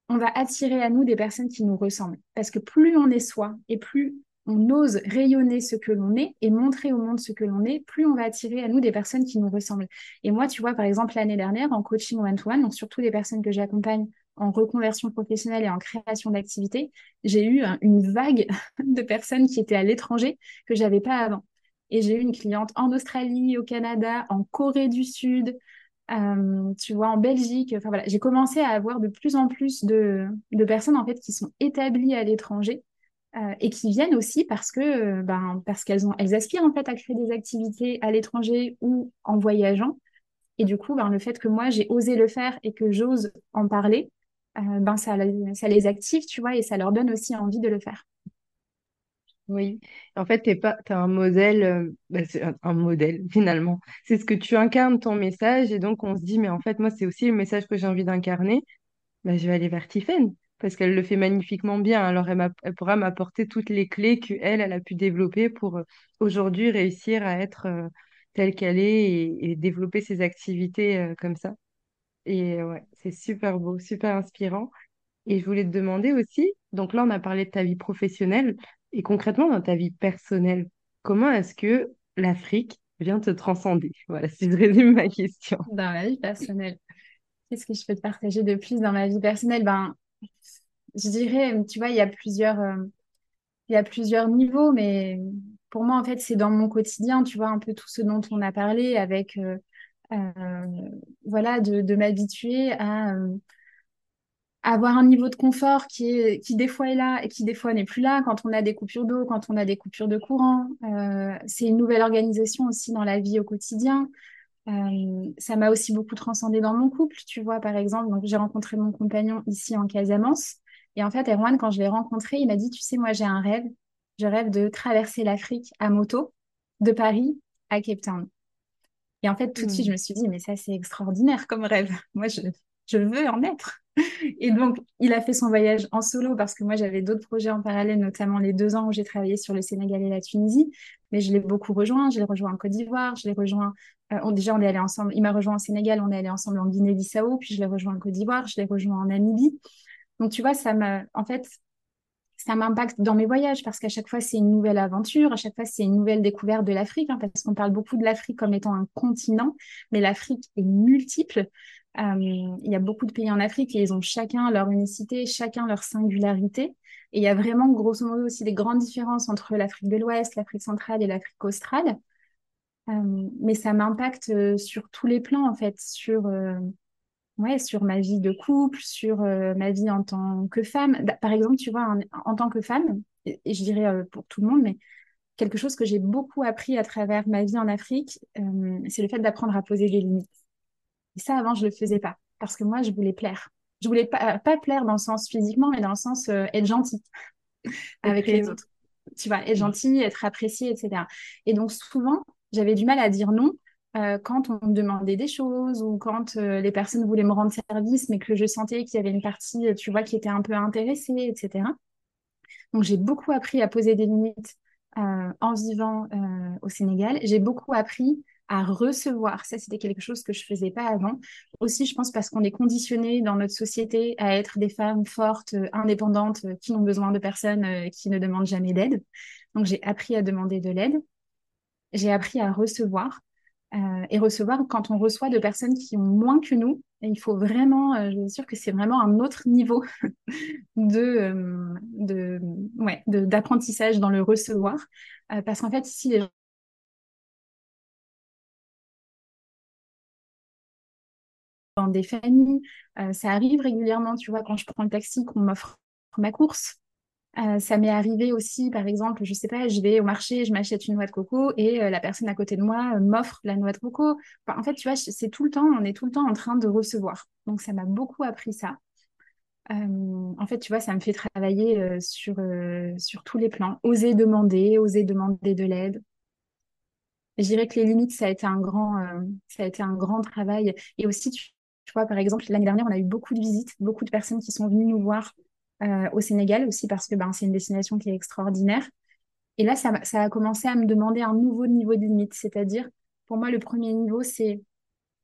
on va attirer à nous des personnes qui nous ressemblent. Parce que plus on est soi et plus on ose rayonner ce que l'on est et montrer au monde ce que l'on est, plus on va attirer à nous des personnes qui nous ressemblent. Et moi, tu vois, par exemple, l'année dernière, en coaching one-to-one, surtout les personnes que j'accompagne en reconversion professionnelle et en création d'activités, j'ai eu une vague de personnes qui étaient à l'étranger que j'avais pas avant. Et j'ai eu une cliente en Australie, au Canada, en Corée du Sud, euh, tu vois, en Belgique. Enfin voilà, j'ai commencé à avoir de plus en plus de, de personnes en fait qui sont établies à l'étranger euh, et qui viennent aussi parce que ben, parce qu'elles ont elles aspirent en fait à créer des activités à l'étranger ou en voyageant. Et du coup, ben, le fait que moi j'ai osé le faire et que j'ose en parler, euh, ben ça, ça les active, tu vois, et ça leur donne aussi envie de le faire. Oui, en fait, t'es pas, un modèle, euh, bah, un, modèle finalement. C'est ce que tu incarnes ton message et donc on se dit, mais en fait, moi, c'est aussi le message que j'ai envie d'incarner. Bah, je vais aller vers Tiffaine parce qu'elle le fait magnifiquement bien. Alors, elle, pourra m'apporter toutes les clés qu'elle, elle a pu développer pour euh, aujourd'hui réussir à être euh, telle qu'elle est et, et développer ses activités comme ça. Et ouais, c'est super beau, super inspirant. Et je voulais te demander aussi, donc là, on a parlé de ta vie professionnelle, et concrètement, dans ta vie personnelle, comment est-ce que l'Afrique vient te transcender? Voilà, si je résume ma question. Dans ma vie personnelle, qu'est-ce que je peux te partager de plus dans ma vie personnelle? Ben, je dirais, tu vois, il y a plusieurs, euh, il y a plusieurs niveaux, mais pour moi, en fait, c'est dans mon quotidien, tu vois, un peu tout ce dont on a parlé avec, euh, euh, voilà, de, de m'habituer à avoir un niveau de confort qui, est, qui des fois est là et qui des fois n'est plus là quand on a des coupures d'eau, quand on a des coupures de courant. Euh, c'est une nouvelle organisation aussi dans la vie au quotidien. Euh, ça m'a aussi beaucoup transcendé dans mon couple, tu vois, par exemple. Donc, j'ai rencontré mon compagnon ici en Casamance. Et en fait, Erwan, quand je l'ai rencontré, il m'a dit, tu sais, moi, j'ai un rêve. Je rêve de traverser l'Afrique à moto, de Paris à Cape Town. Et en fait, tout de suite, hmm. je me suis dit, mais ça, c'est extraordinaire comme rêve. Moi, je, je veux en être. Et donc, il a fait son voyage en solo parce que moi, j'avais d'autres projets en parallèle, notamment les deux ans où j'ai travaillé sur le Sénégal et la Tunisie. Mais je l'ai beaucoup rejoint. Je l'ai rejoint en Côte d'Ivoire. Je l'ai rejoint. Euh, déjà, on est allé ensemble. Il m'a rejoint au Sénégal. On est allé ensemble en Guinée-Bissau. Puis je l'ai rejoint en Côte d'Ivoire. Je l'ai rejoint en Namibie. Donc, tu vois, ça m'a. En fait, ça m'impacte dans mes voyages parce qu'à chaque fois, c'est une nouvelle aventure, à chaque fois, c'est une nouvelle découverte de l'Afrique, hein, parce qu'on parle beaucoup de l'Afrique comme étant un continent, mais l'Afrique est multiple. Euh, il y a beaucoup de pays en Afrique et ils ont chacun leur unicité, chacun leur singularité. Et il y a vraiment, grosso modo, aussi des grandes différences entre l'Afrique de l'Ouest, l'Afrique centrale et l'Afrique australe. Euh, mais ça m'impacte euh, sur tous les plans, en fait, sur, ouais, sur ma vie de couple, sur ma vie en tant que femme. Par exemple, tu vois, en, tant que femme, et, je dirais pour tout le monde, mais quelque chose que j'ai beaucoup appris à travers ma vie en Afrique, c'est le fait d'apprendre à poser des limites. Et ça, avant, je le faisais pas. Parce que moi, je voulais plaire. Je voulais pas, pas plaire dans le sens physiquement, mais dans le sens euh, être gentil avec les autres. Tu vois, être gentil, être apprécié, etc. Et donc, souvent, j'avais du mal à dire non euh, quand on me demandait des choses ou quand euh, les personnes voulaient me rendre service, mais que je sentais qu'il y avait une partie, tu vois, qui était un peu intéressée, etc. Donc, j'ai beaucoup appris à poser des limites en vivant au Sénégal. J'ai beaucoup appris à recevoir. Ça, c'était quelque chose que je faisais pas avant. Aussi, je pense parce qu'on est conditionné dans notre société à être des femmes fortes, euh, indépendantes, euh, qui n'ont besoin de personne, euh, qui ne demandent jamais d'aide. Donc, j'ai appris à demander de l'aide. J'ai appris à recevoir. et recevoir quand on reçoit de personnes qui ont moins que nous. Il faut vraiment, je suis sûre que c'est vraiment un autre niveau de, de, ouais, d'apprentissage dans le recevoir. parce qu'en fait, si les des familles. Euh, ça arrive régulièrement, tu vois, quand je prends le taxi, qu'on m'offre ma course. Euh, ça m'est arrivé aussi, par exemple, je sais pas, je vais au marché, je m'achète une noix de coco et euh, la personne à côté de moi m'offre la noix de coco. en fait, tu vois, c'est tout le temps, on est tout le temps en train de recevoir. Donc, ça m'a beaucoup appris ça. en fait, tu vois, ça me fait travailler sur, sur tous les plans. Oser demander, oser demander de l'aide. Je dirais que les limites, ça a été un grand, ça a été un grand travail. Et aussi, tu tu vois, par exemple, l'année dernière, on a eu beaucoup de visites, beaucoup de personnes qui sont venues nous voir euh, au Sénégal aussi parce que ben, c'est une destination qui est extraordinaire. Et là, ça, a commencé à me demander un nouveau niveau de limite. C'est-à-dire, pour moi, le premier niveau, c'est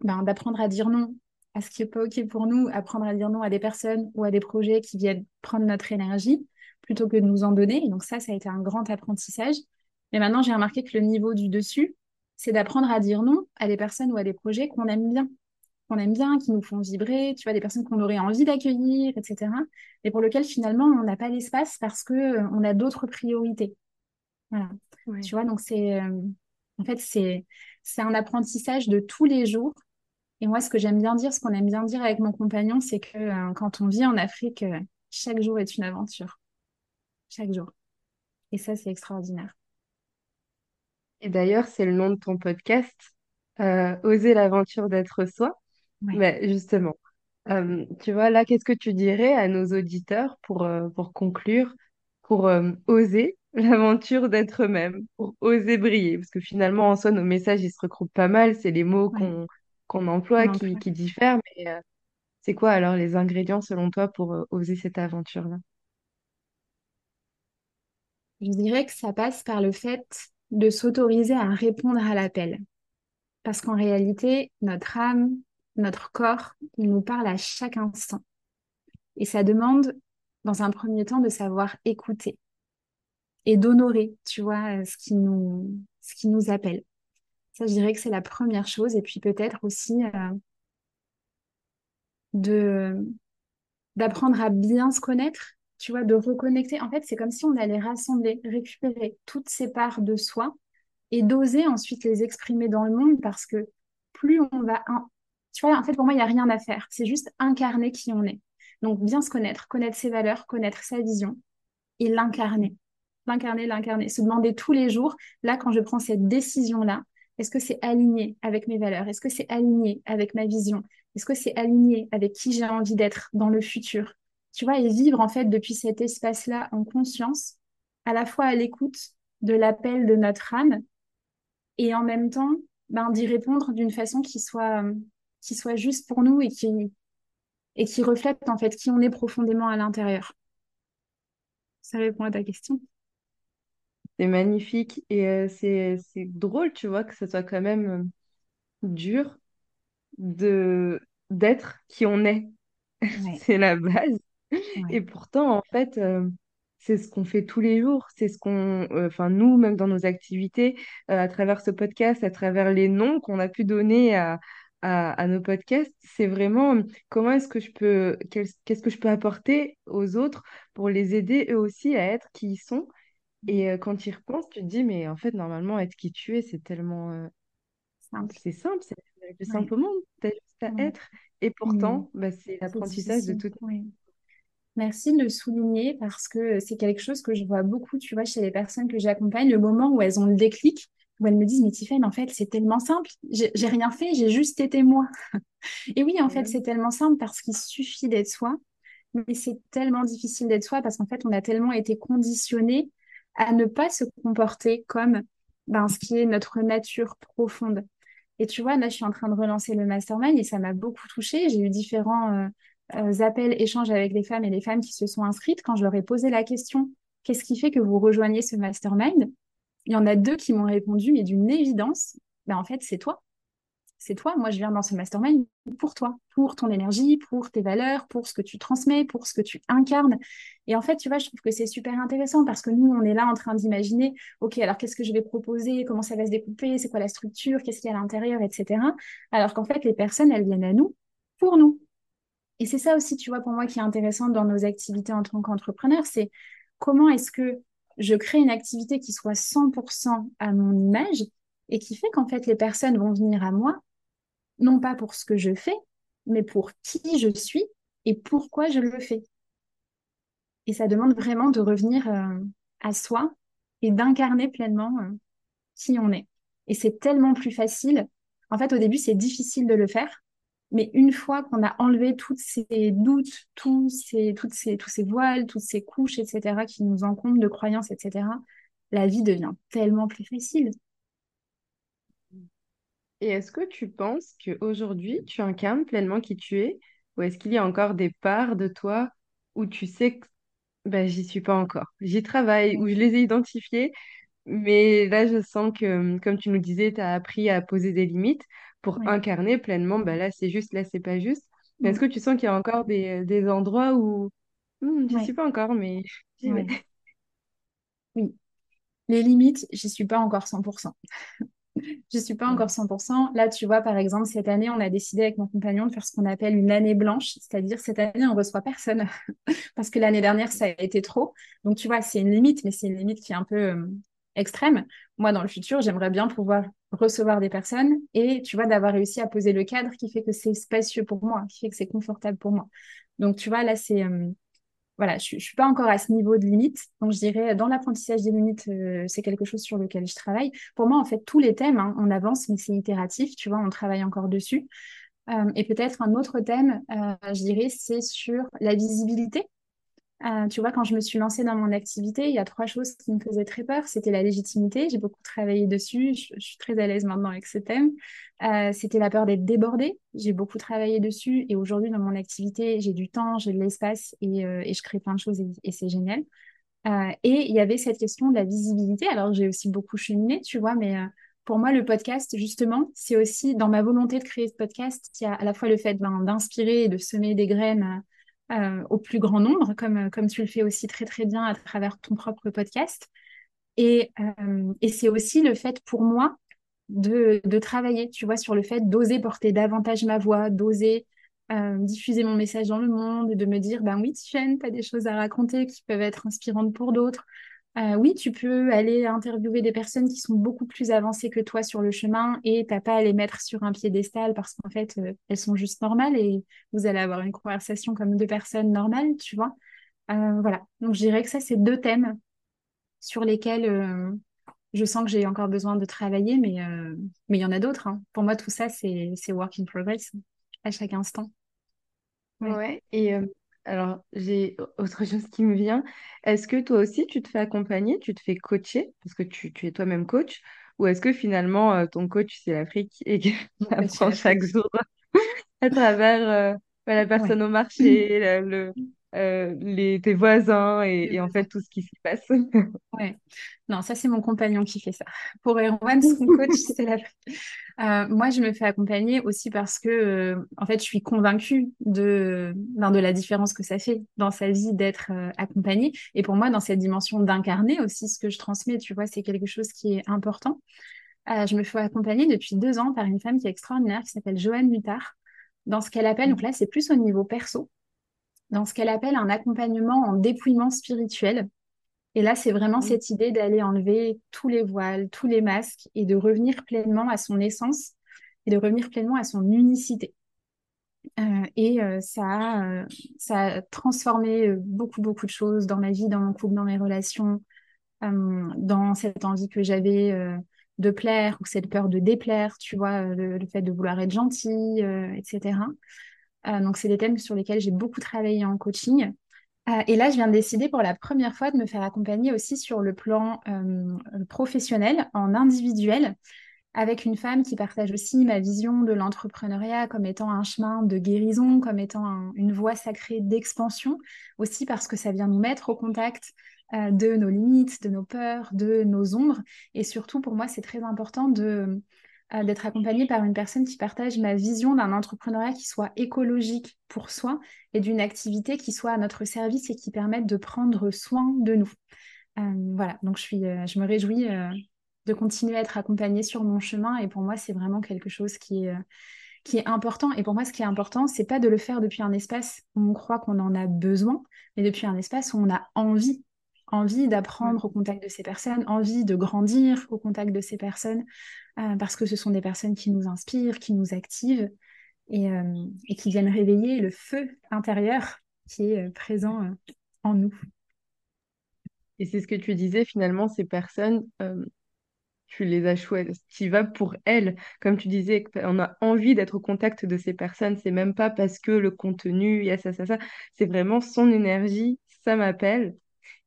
ben, d'apprendre à dire non à ce qui n'est pas OK pour nous, apprendre à dire non à des personnes ou à des projets qui viennent prendre notre énergie plutôt que de nous en donner. Et donc ça, ça a été un grand apprentissage. Mais maintenant, j'ai remarqué que le niveau du dessus, c'est d'apprendre à dire non à des personnes ou à des projets qu'on aime bien, qu'on aime bien, qui nous font vibrer, tu vois, des personnes qu'on aurait envie d'accueillir, etc. Mais pour lesquelles finalement, on n'a pas l'espace parce que euh, on a d'autres priorités. Voilà. Tu vois, donc c'est, euh, en fait, c'est, c'est un apprentissage de tous les jours et moi, ce que j'aime bien dire, ce qu'on aime bien dire avec mon compagnon, c'est que euh, quand on vit en Afrique, chaque jour est une aventure. Chaque jour. Et ça, c'est extraordinaire. Et d'ailleurs, c'est le nom de ton podcast, Oser l'aventure d'être soi. Mais justement, tu vois, là, qu'est-ce que tu dirais à nos auditeurs pour, pour conclure, pour oser l'aventure d'être eux-mêmes, pour oser briller? Parce que finalement, en soi, nos messages, ils se regroupent pas mal. C'est les mots qu'on qu'on emploie qui, qui diffèrent. Mais euh, c'est quoi alors les ingrédients selon toi pour euh, oser cette aventure-là? Je dirais que ça passe par le fait de s'autoriser à répondre à l'appel. Parce qu'en réalité, notre âme, notre corps, il nous parle à chaque instant. Et ça demande, dans un premier temps, de savoir écouter et d'honorer, tu vois, ce qui nous, ce qui nous appelle. Ça, je dirais que c'est la première chose. Et puis peut-être aussi euh, d'apprendre à bien se connaître, tu vois, de reconnecter. En fait, c'est comme si on allait rassembler, récupérer toutes ces parts de soi et d'oser ensuite les exprimer dans le monde parce que plus on va... Tu vois, en fait, pour moi, il n'y a rien à faire. C'est juste incarner qui on est. Donc, bien se connaître, connaître ses valeurs, connaître sa vision et l'incarner. L'incarner, l'incarner. Se demander tous les jours, là, quand je prends cette décision-là, est-ce que c'est aligné avec mes valeurs? Est-ce que c'est aligné avec ma vision? Est-ce que c'est aligné avec qui j'ai envie d'être dans le futur? Tu vois, et vivre en fait depuis cet espace-là en conscience, à la fois à l'écoute de l'appel de notre âme et en même temps ben, d'y répondre d'une façon qui soit, qui soit juste pour nous et qui, et qui reflète en fait qui on est profondément à l'intérieur. Ça répond à ta question? C'est magnifique et euh, c'est drôle, tu vois, que ce soit quand même euh, dur de d'être qui on est. C'est la base. Et pourtant, en fait, euh, c'est ce qu'on fait tous les jours. C'est ce qu'on, enfin, nous, même dans nos activités, à travers ce podcast, à travers les noms qu'on a pu donner à, à, à nos podcasts, c'est vraiment comment est-ce que je peux, qu'est-ce que je peux apporter aux autres pour les aider eux aussi à être qui ils sont? Et euh, quand tu y repenses, tu te dis, mais en fait, normalement, être qui tu es, c'est tellement euh, simple. C'est simple, c'est le plus simple au monde. Tu as juste à être. Et pourtant, bah, c'est l'apprentissage de tout. Merci de le souligner parce que c'est quelque chose que je vois beaucoup, tu vois, chez les personnes que j'accompagne, le moment où elles ont le déclic, où elles me disent, mais Tiffany, en fait, c'est tellement simple, j'ai rien fait, j'ai juste été moi. Et oui, en fait, c'est tellement simple parce qu'il suffit d'être soi, mais c'est tellement difficile d'être soi parce qu'en fait, on a tellement été conditionné à ne pas se comporter comme ben, ce qui est notre nature profonde. Et tu vois, là, je suis en train de relancer le mastermind et ça m'a beaucoup touchée. J'ai eu différents euh, euh, appels, échanges avec les femmes et les femmes qui se sont inscrites. Quand je leur ai posé la question, qu'est-ce qui fait que vous rejoignez ce mastermind? Il y en a deux qui m'ont répondu, mais d'une évidence, ben, en fait, c'est toi c'est toi. Moi, je viens dans ce mastermind pour toi, pour ton énergie, pour tes valeurs, pour ce que tu transmets, pour ce que tu incarnes. Et en fait, tu vois, je trouve que c'est super intéressant parce que nous, on est là en train d'imaginer, OK, alors qu'est-ce que je vais proposer, comment ça va se découper, c'est quoi la structure, qu'est-ce qu'il y a à l'intérieur, etc. Alors qu'en fait, les personnes, elles viennent à nous pour nous. Et c'est ça aussi, tu vois, pour moi, qui est intéressant dans nos activités en tant qu'entrepreneur, c'est comment est-ce que je crée une activité qui soit 100% à mon image et qui fait qu'en fait, les personnes vont venir à moi non pas pour ce que je fais, mais pour qui je suis et pourquoi je le fais. Et ça demande vraiment de revenir euh, à soi et d'incarner pleinement euh, qui on est. Et c'est tellement plus facile. En fait, au début, c'est difficile de le faire. Mais une fois qu'on a enlevé tous ces doutes, tous ces, toutes ces, tous ces voiles, toutes ces couches, etc., qui nous encombrent de croyances, etc., la vie devient tellement plus facile. Et est-ce que tu penses qu'aujourd'hui, tu incarnes pleinement qui tu es? Ou est-ce qu'il y a encore des parts de toi où tu sais que ben, j'y suis pas encore? J'y travaille, où je les ai identifiées, mais là, je sens que, comme tu nous disais, tu as appris à poser des limites. Pour incarner pleinement, bah là c'est juste, là c'est pas juste. Mais est-ce Mm. que tu sens qu'il y a encore des, des endroits où Hmm, j'y suis pas encore, mais j'y vais. ouais, oui. Les limites, j'y suis pas encore 100%. Je suis pas encore Hmm. 100%. Là, tu vois, par exemple, cette année, on a décidé avec mon compagnon de faire ce qu'on appelle une année blanche, c'est-à-dire cette année, on reçoit personne parce que l'année dernière, ça a été trop. Donc, tu vois, c'est une limite, mais c'est une limite qui est un peu euh, extrême. Moi, dans le futur, j'aimerais bien pouvoir recevoir des personnes et, tu vois, d'avoir réussi à poser le cadre qui fait que c'est spacieux pour moi, qui fait que c'est confortable pour moi. Donc, tu vois, là, c'est... euh, voilà, je ne suis pas encore à ce niveau de limite. Donc, je dirais, dans l'apprentissage des limites, euh, c'est quelque chose sur lequel je travaille. Pour moi, en fait, tous les thèmes, hein, on avance, mais c'est itératif, tu vois, on travaille encore dessus. Euh, et peut-être un autre thème, je dirais, c'est sur la visibilité. Euh, tu vois, quand je me suis lancée dans mon activité, il y a trois choses qui me faisaient très peur. C'était la légitimité, j'ai beaucoup travaillé dessus, je, suis très à l'aise maintenant avec ce thème. Euh, c'était la peur d'être débordée, j'ai beaucoup travaillé dessus et aujourd'hui dans mon activité, j'ai du temps, j'ai de l'espace et, euh, je crée plein de choses et, c'est génial. Et il y avait cette question de la visibilité. Alors j'ai aussi beaucoup cheminé, tu vois, mais pour moi, le podcast, justement, c'est aussi dans ma volonté de créer ce podcast, il y a à la fois le fait ben, d'inspirer et de semer des graines euh, au plus grand nombre, comme, comme tu le fais aussi très très bien à travers ton propre podcast. Et, euh, et c'est aussi le fait pour moi de, de travailler, tu vois, sur le fait d'oser porter davantage ma voix, d'oser euh, diffuser mon message dans le monde, de me dire, ben oui, Tiffen, tu as des choses à raconter qui peuvent être inspirantes pour d'autres. Euh, oui, tu peux aller interviewer des personnes qui sont beaucoup plus avancées que toi sur le chemin et t'as pas à les mettre sur un piédestal parce qu'en fait, euh, elles sont juste normales et vous allez avoir une conversation comme deux personnes normales, tu vois. Euh, voilà. Donc, je dirais que ça, c'est deux thèmes sur lesquels je sens que j'ai encore besoin de travailler, mais il y en a d'autres. hein. Pour moi, tout ça, c'est work in progress à chaque instant. Ouais. Alors j'ai autre chose qui me vient. Est-ce que toi aussi tu te fais accompagner, tu te fais coacher, parce que tu, tu es toi-même coach, ou est-ce que finalement euh, ton coach c'est l'Afrique et que tu apprends chaque jour à travers euh, bah, la Ouais. personne au marché, la- le, euh, les, tes voisins et, en fait tout ce qui s'y passe? Ouais. Non, ça, c'est mon compagnon qui fait ça. Pour Erwan, son coach, c'est la... Euh, moi, je me fais accompagner aussi parce que, euh, en fait, je suis convaincue de, ben, de la différence que ça fait dans sa vie d'être euh, accompagnée. Et pour moi, dans cette dimension d'incarner aussi ce que je transmets, tu vois, c'est quelque chose qui est important. Je me fais accompagner depuis deux ans par une femme qui est extraordinaire, qui s'appelle Joanne Luttard, dans ce qu'elle appelle, donc là, c'est plus au niveau perso, dans ce qu'elle appelle un accompagnement en dépouillement spirituel. Et là, c'est vraiment Mhm. cette idée d'aller enlever tous les voiles, tous les masques et de revenir pleinement à son essence et de revenir pleinement à son unicité. Euh, et euh, ça, a, euh, ça a transformé beaucoup, beaucoup de choses dans ma vie, dans mon couple, dans mes relations, dans cette envie que j'avais de plaire ou cette peur de déplaire, tu vois, le, le fait de vouloir être gentille, euh, etc. Euh, donc, c'est des thèmes sur lesquels j'ai beaucoup travaillé en coaching. Euh, et là, je viens de décider pour la première fois de me faire accompagner aussi sur le plan euh, professionnel, en individuel, avec une femme qui partage aussi ma vision de l'entrepreneuriat comme étant un chemin de guérison, comme étant un- une voie sacrée d'expansion, aussi parce que ça vient nous mettre au contact de nos limites, de nos peurs, de nos ombres. Et surtout, pour moi, c'est très important de, euh, d'être accompagnée par une personne qui partage ma vision d'un entrepreneuriat qui soit écologique pour soi et d'une activité qui soit à notre service et qui permette de prendre soin de nous. Euh, voilà, donc je suis, euh, je me réjouis de continuer à être accompagnée sur mon chemin et pour moi, c'est vraiment quelque chose qui est, qui est important. Et pour moi, ce qui est important, c'est pas de le faire depuis un espace où on croit qu'on en a besoin, mais depuis un espace où on a envie, envie d'apprendre au contact de ces personnes, envie de grandir au contact de ces personnes, euh, parce que ce sont des personnes qui nous inspirent, qui nous activent et, euh, qui viennent réveiller le feu intérieur qui est euh, présent en nous. Et c'est ce que tu disais, finalement, ces personnes, tu les as choisies, tu vas pour elles. Comme tu disais, on a envie d'être au contact de ces personnes. C'est même pas parce que le contenu, il y a ça, ça, ça. C'est vraiment son énergie, ça m'appelle.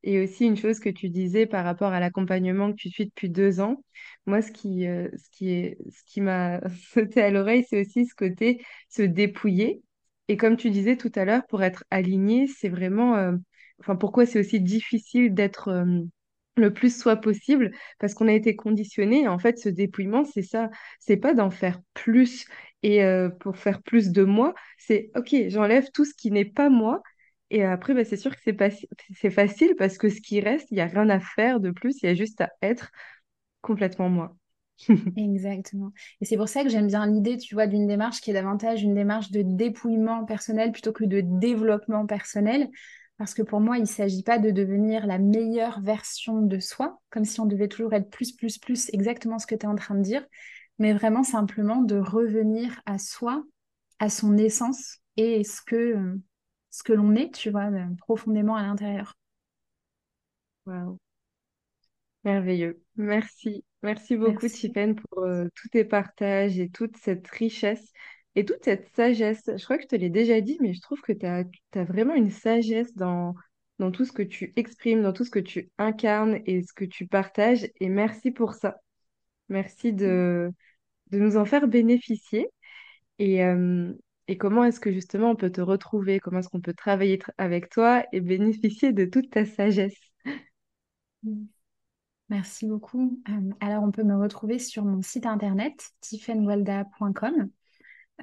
Et aussi une chose que tu disais par rapport à l'accompagnement que tu suis depuis deux ans. Moi, ce qui, euh, ce qui est, ce qui m'a sauté à l'oreille, c'est aussi ce côté se dépouiller. Et comme tu disais tout à l'heure, pour être aligné, c'est vraiment, euh, enfin, pourquoi c'est aussi difficile d'être le plus soit possible? Parce qu'on a été conditionné. En fait, ce dépouillement, c'est ça. C'est pas d'en faire plus et euh, pour faire plus de moi. C'est OK, j'enlève tout ce qui n'est pas moi. Et après, bah, c'est sûr que c'est c'est facile parce que ce qui reste, il n'y a rien à faire de plus. Il y a juste à être complètement moi. Exactement. Et c'est pour ça que j'aime bien l'idée, tu vois, d'une démarche qui est davantage une démarche de dépouillement personnel plutôt que de développement personnel. Parce que pour moi, il ne s'agit pas de devenir la meilleure version de soi, comme si on devait toujours être plus, plus, plus, exactement ce que tu es en train de dire, mais vraiment simplement de revenir à soi, à son essence et ce que, ce que l'on est, tu vois, profondément à l'intérieur. Wow. Merveilleux. Merci. Merci beaucoup, Tiffen, pour euh, tous tes partages et toute cette richesse et toute cette sagesse. Je crois que je te l'ai déjà dit, mais je trouve que tu as, vraiment une sagesse dans, dans tout ce que tu exprimes, dans tout ce que tu incarnes et ce que tu partages. Et merci pour ça. Merci de, de nous en faire bénéficier. Et, euh, et comment est-ce que justement on peut te retrouver? Comment est-ce qu'on peut travailler avec toi et bénéficier de toute ta sagesse? Mm. Merci beaucoup. Euh, alors, on peut me retrouver sur mon site internet, tiffenwalda.com,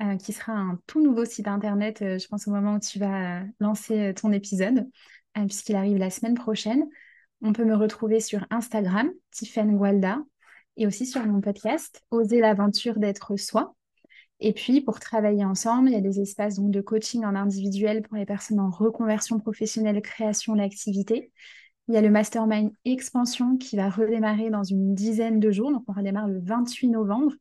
euh, qui sera un tout nouveau site internet, euh, je pense, au moment où tu vas lancer ton épisode, puisqu'il arrive la semaine prochaine. On peut me retrouver sur Instagram, Tiffen et aussi sur mon podcast, Oser l'aventure d'être soi. Et puis, pour travailler ensemble, il y a des espaces donc, de coaching en individuel pour les personnes en reconversion professionnelle, création d'activité. Il y a le mastermind expansion qui va redémarrer dans une dizaine de jours. Donc, on redémarre le 28 novembre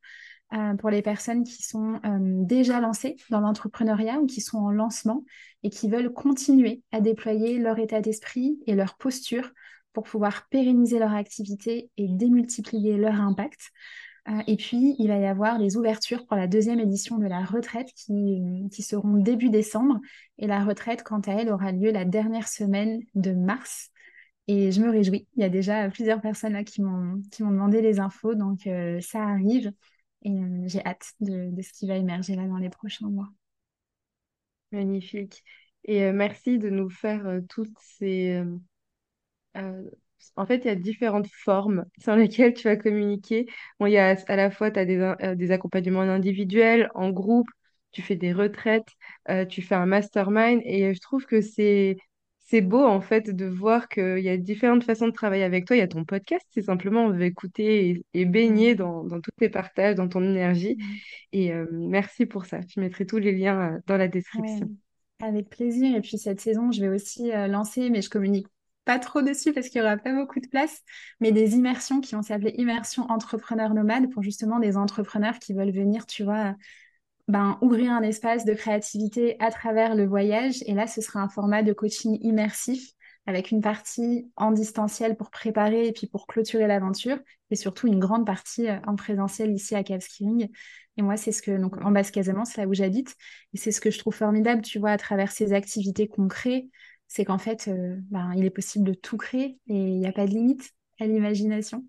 euh, pour les personnes qui sont euh, déjà lancées dans l'entrepreneuriat ou qui sont en lancement et qui veulent continuer à déployer leur état d'esprit et leur posture pour pouvoir pérenniser leur activité et démultiplier leur impact. Euh, et puis, il va y avoir les ouvertures pour la deuxième édition de la retraite qui, seront début décembre. Et la retraite, quant à elle, aura lieu la dernière semaine de mars. Et je me réjouis. Il y a déjà plusieurs personnes là qui m'ont demandé les infos, donc euh, ça arrive. Et euh, j'ai hâte de, de, ce qui va émerger là dans les prochains mois. Magnifique. Et merci de nous faire toutes ces... en fait, il y a différentes formes sur lesquelles tu vas communiquer. Bon, il y a à la fois, tu as des, des accompagnements individuels, en groupe, tu fais des retraites, tu fais un mastermind. Et je trouve que c'est c'est beau en fait de voir qu'il y a différentes façons de travailler avec toi. Il y a ton podcast, c'est simplement on veut écouter et, baigner dans, tous tes partages, dans ton énergie. Et euh, merci pour ça. Je mettrai tous les liens euh, dans la description. avec plaisir. Et puis cette saison, je vais aussi euh, lancer, mais je communique pas trop dessus parce qu'il n'y aura pas beaucoup de place, mais des immersions qui vont s'appeler immersions entrepreneurs nomades pour justement des entrepreneurs qui veulent venir, tu vois, ben, ouvrir un espace de créativité à travers le voyage. Et là, ce sera un format de coaching immersif avec une partie en distanciel pour préparer et puis pour clôturer l'aventure, et surtout une grande partie euh, en présentiel ici à Skiing. Et moi, c'est ce que, donc en Basse-Casamance, là où j'habite, et c'est ce que je trouve formidable, tu vois, à travers ces activités crée, c'est qu'en fait, euh, ben, il est possible de tout créer et il n'y a pas de limite à l'imagination.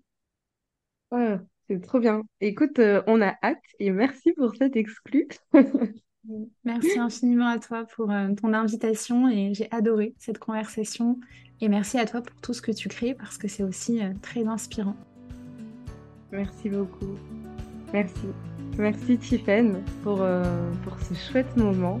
Ouais, c'est trop bien. Écoute, euh, on a hâte et merci pour cette exclu. merci infiniment à toi pour euh, ton invitation et j'ai adoré cette conversation. Et merci à toi pour tout ce que tu crées parce que c'est aussi très inspirant. Merci beaucoup. Merci. Merci Tiffen pour, pour ce chouette moment.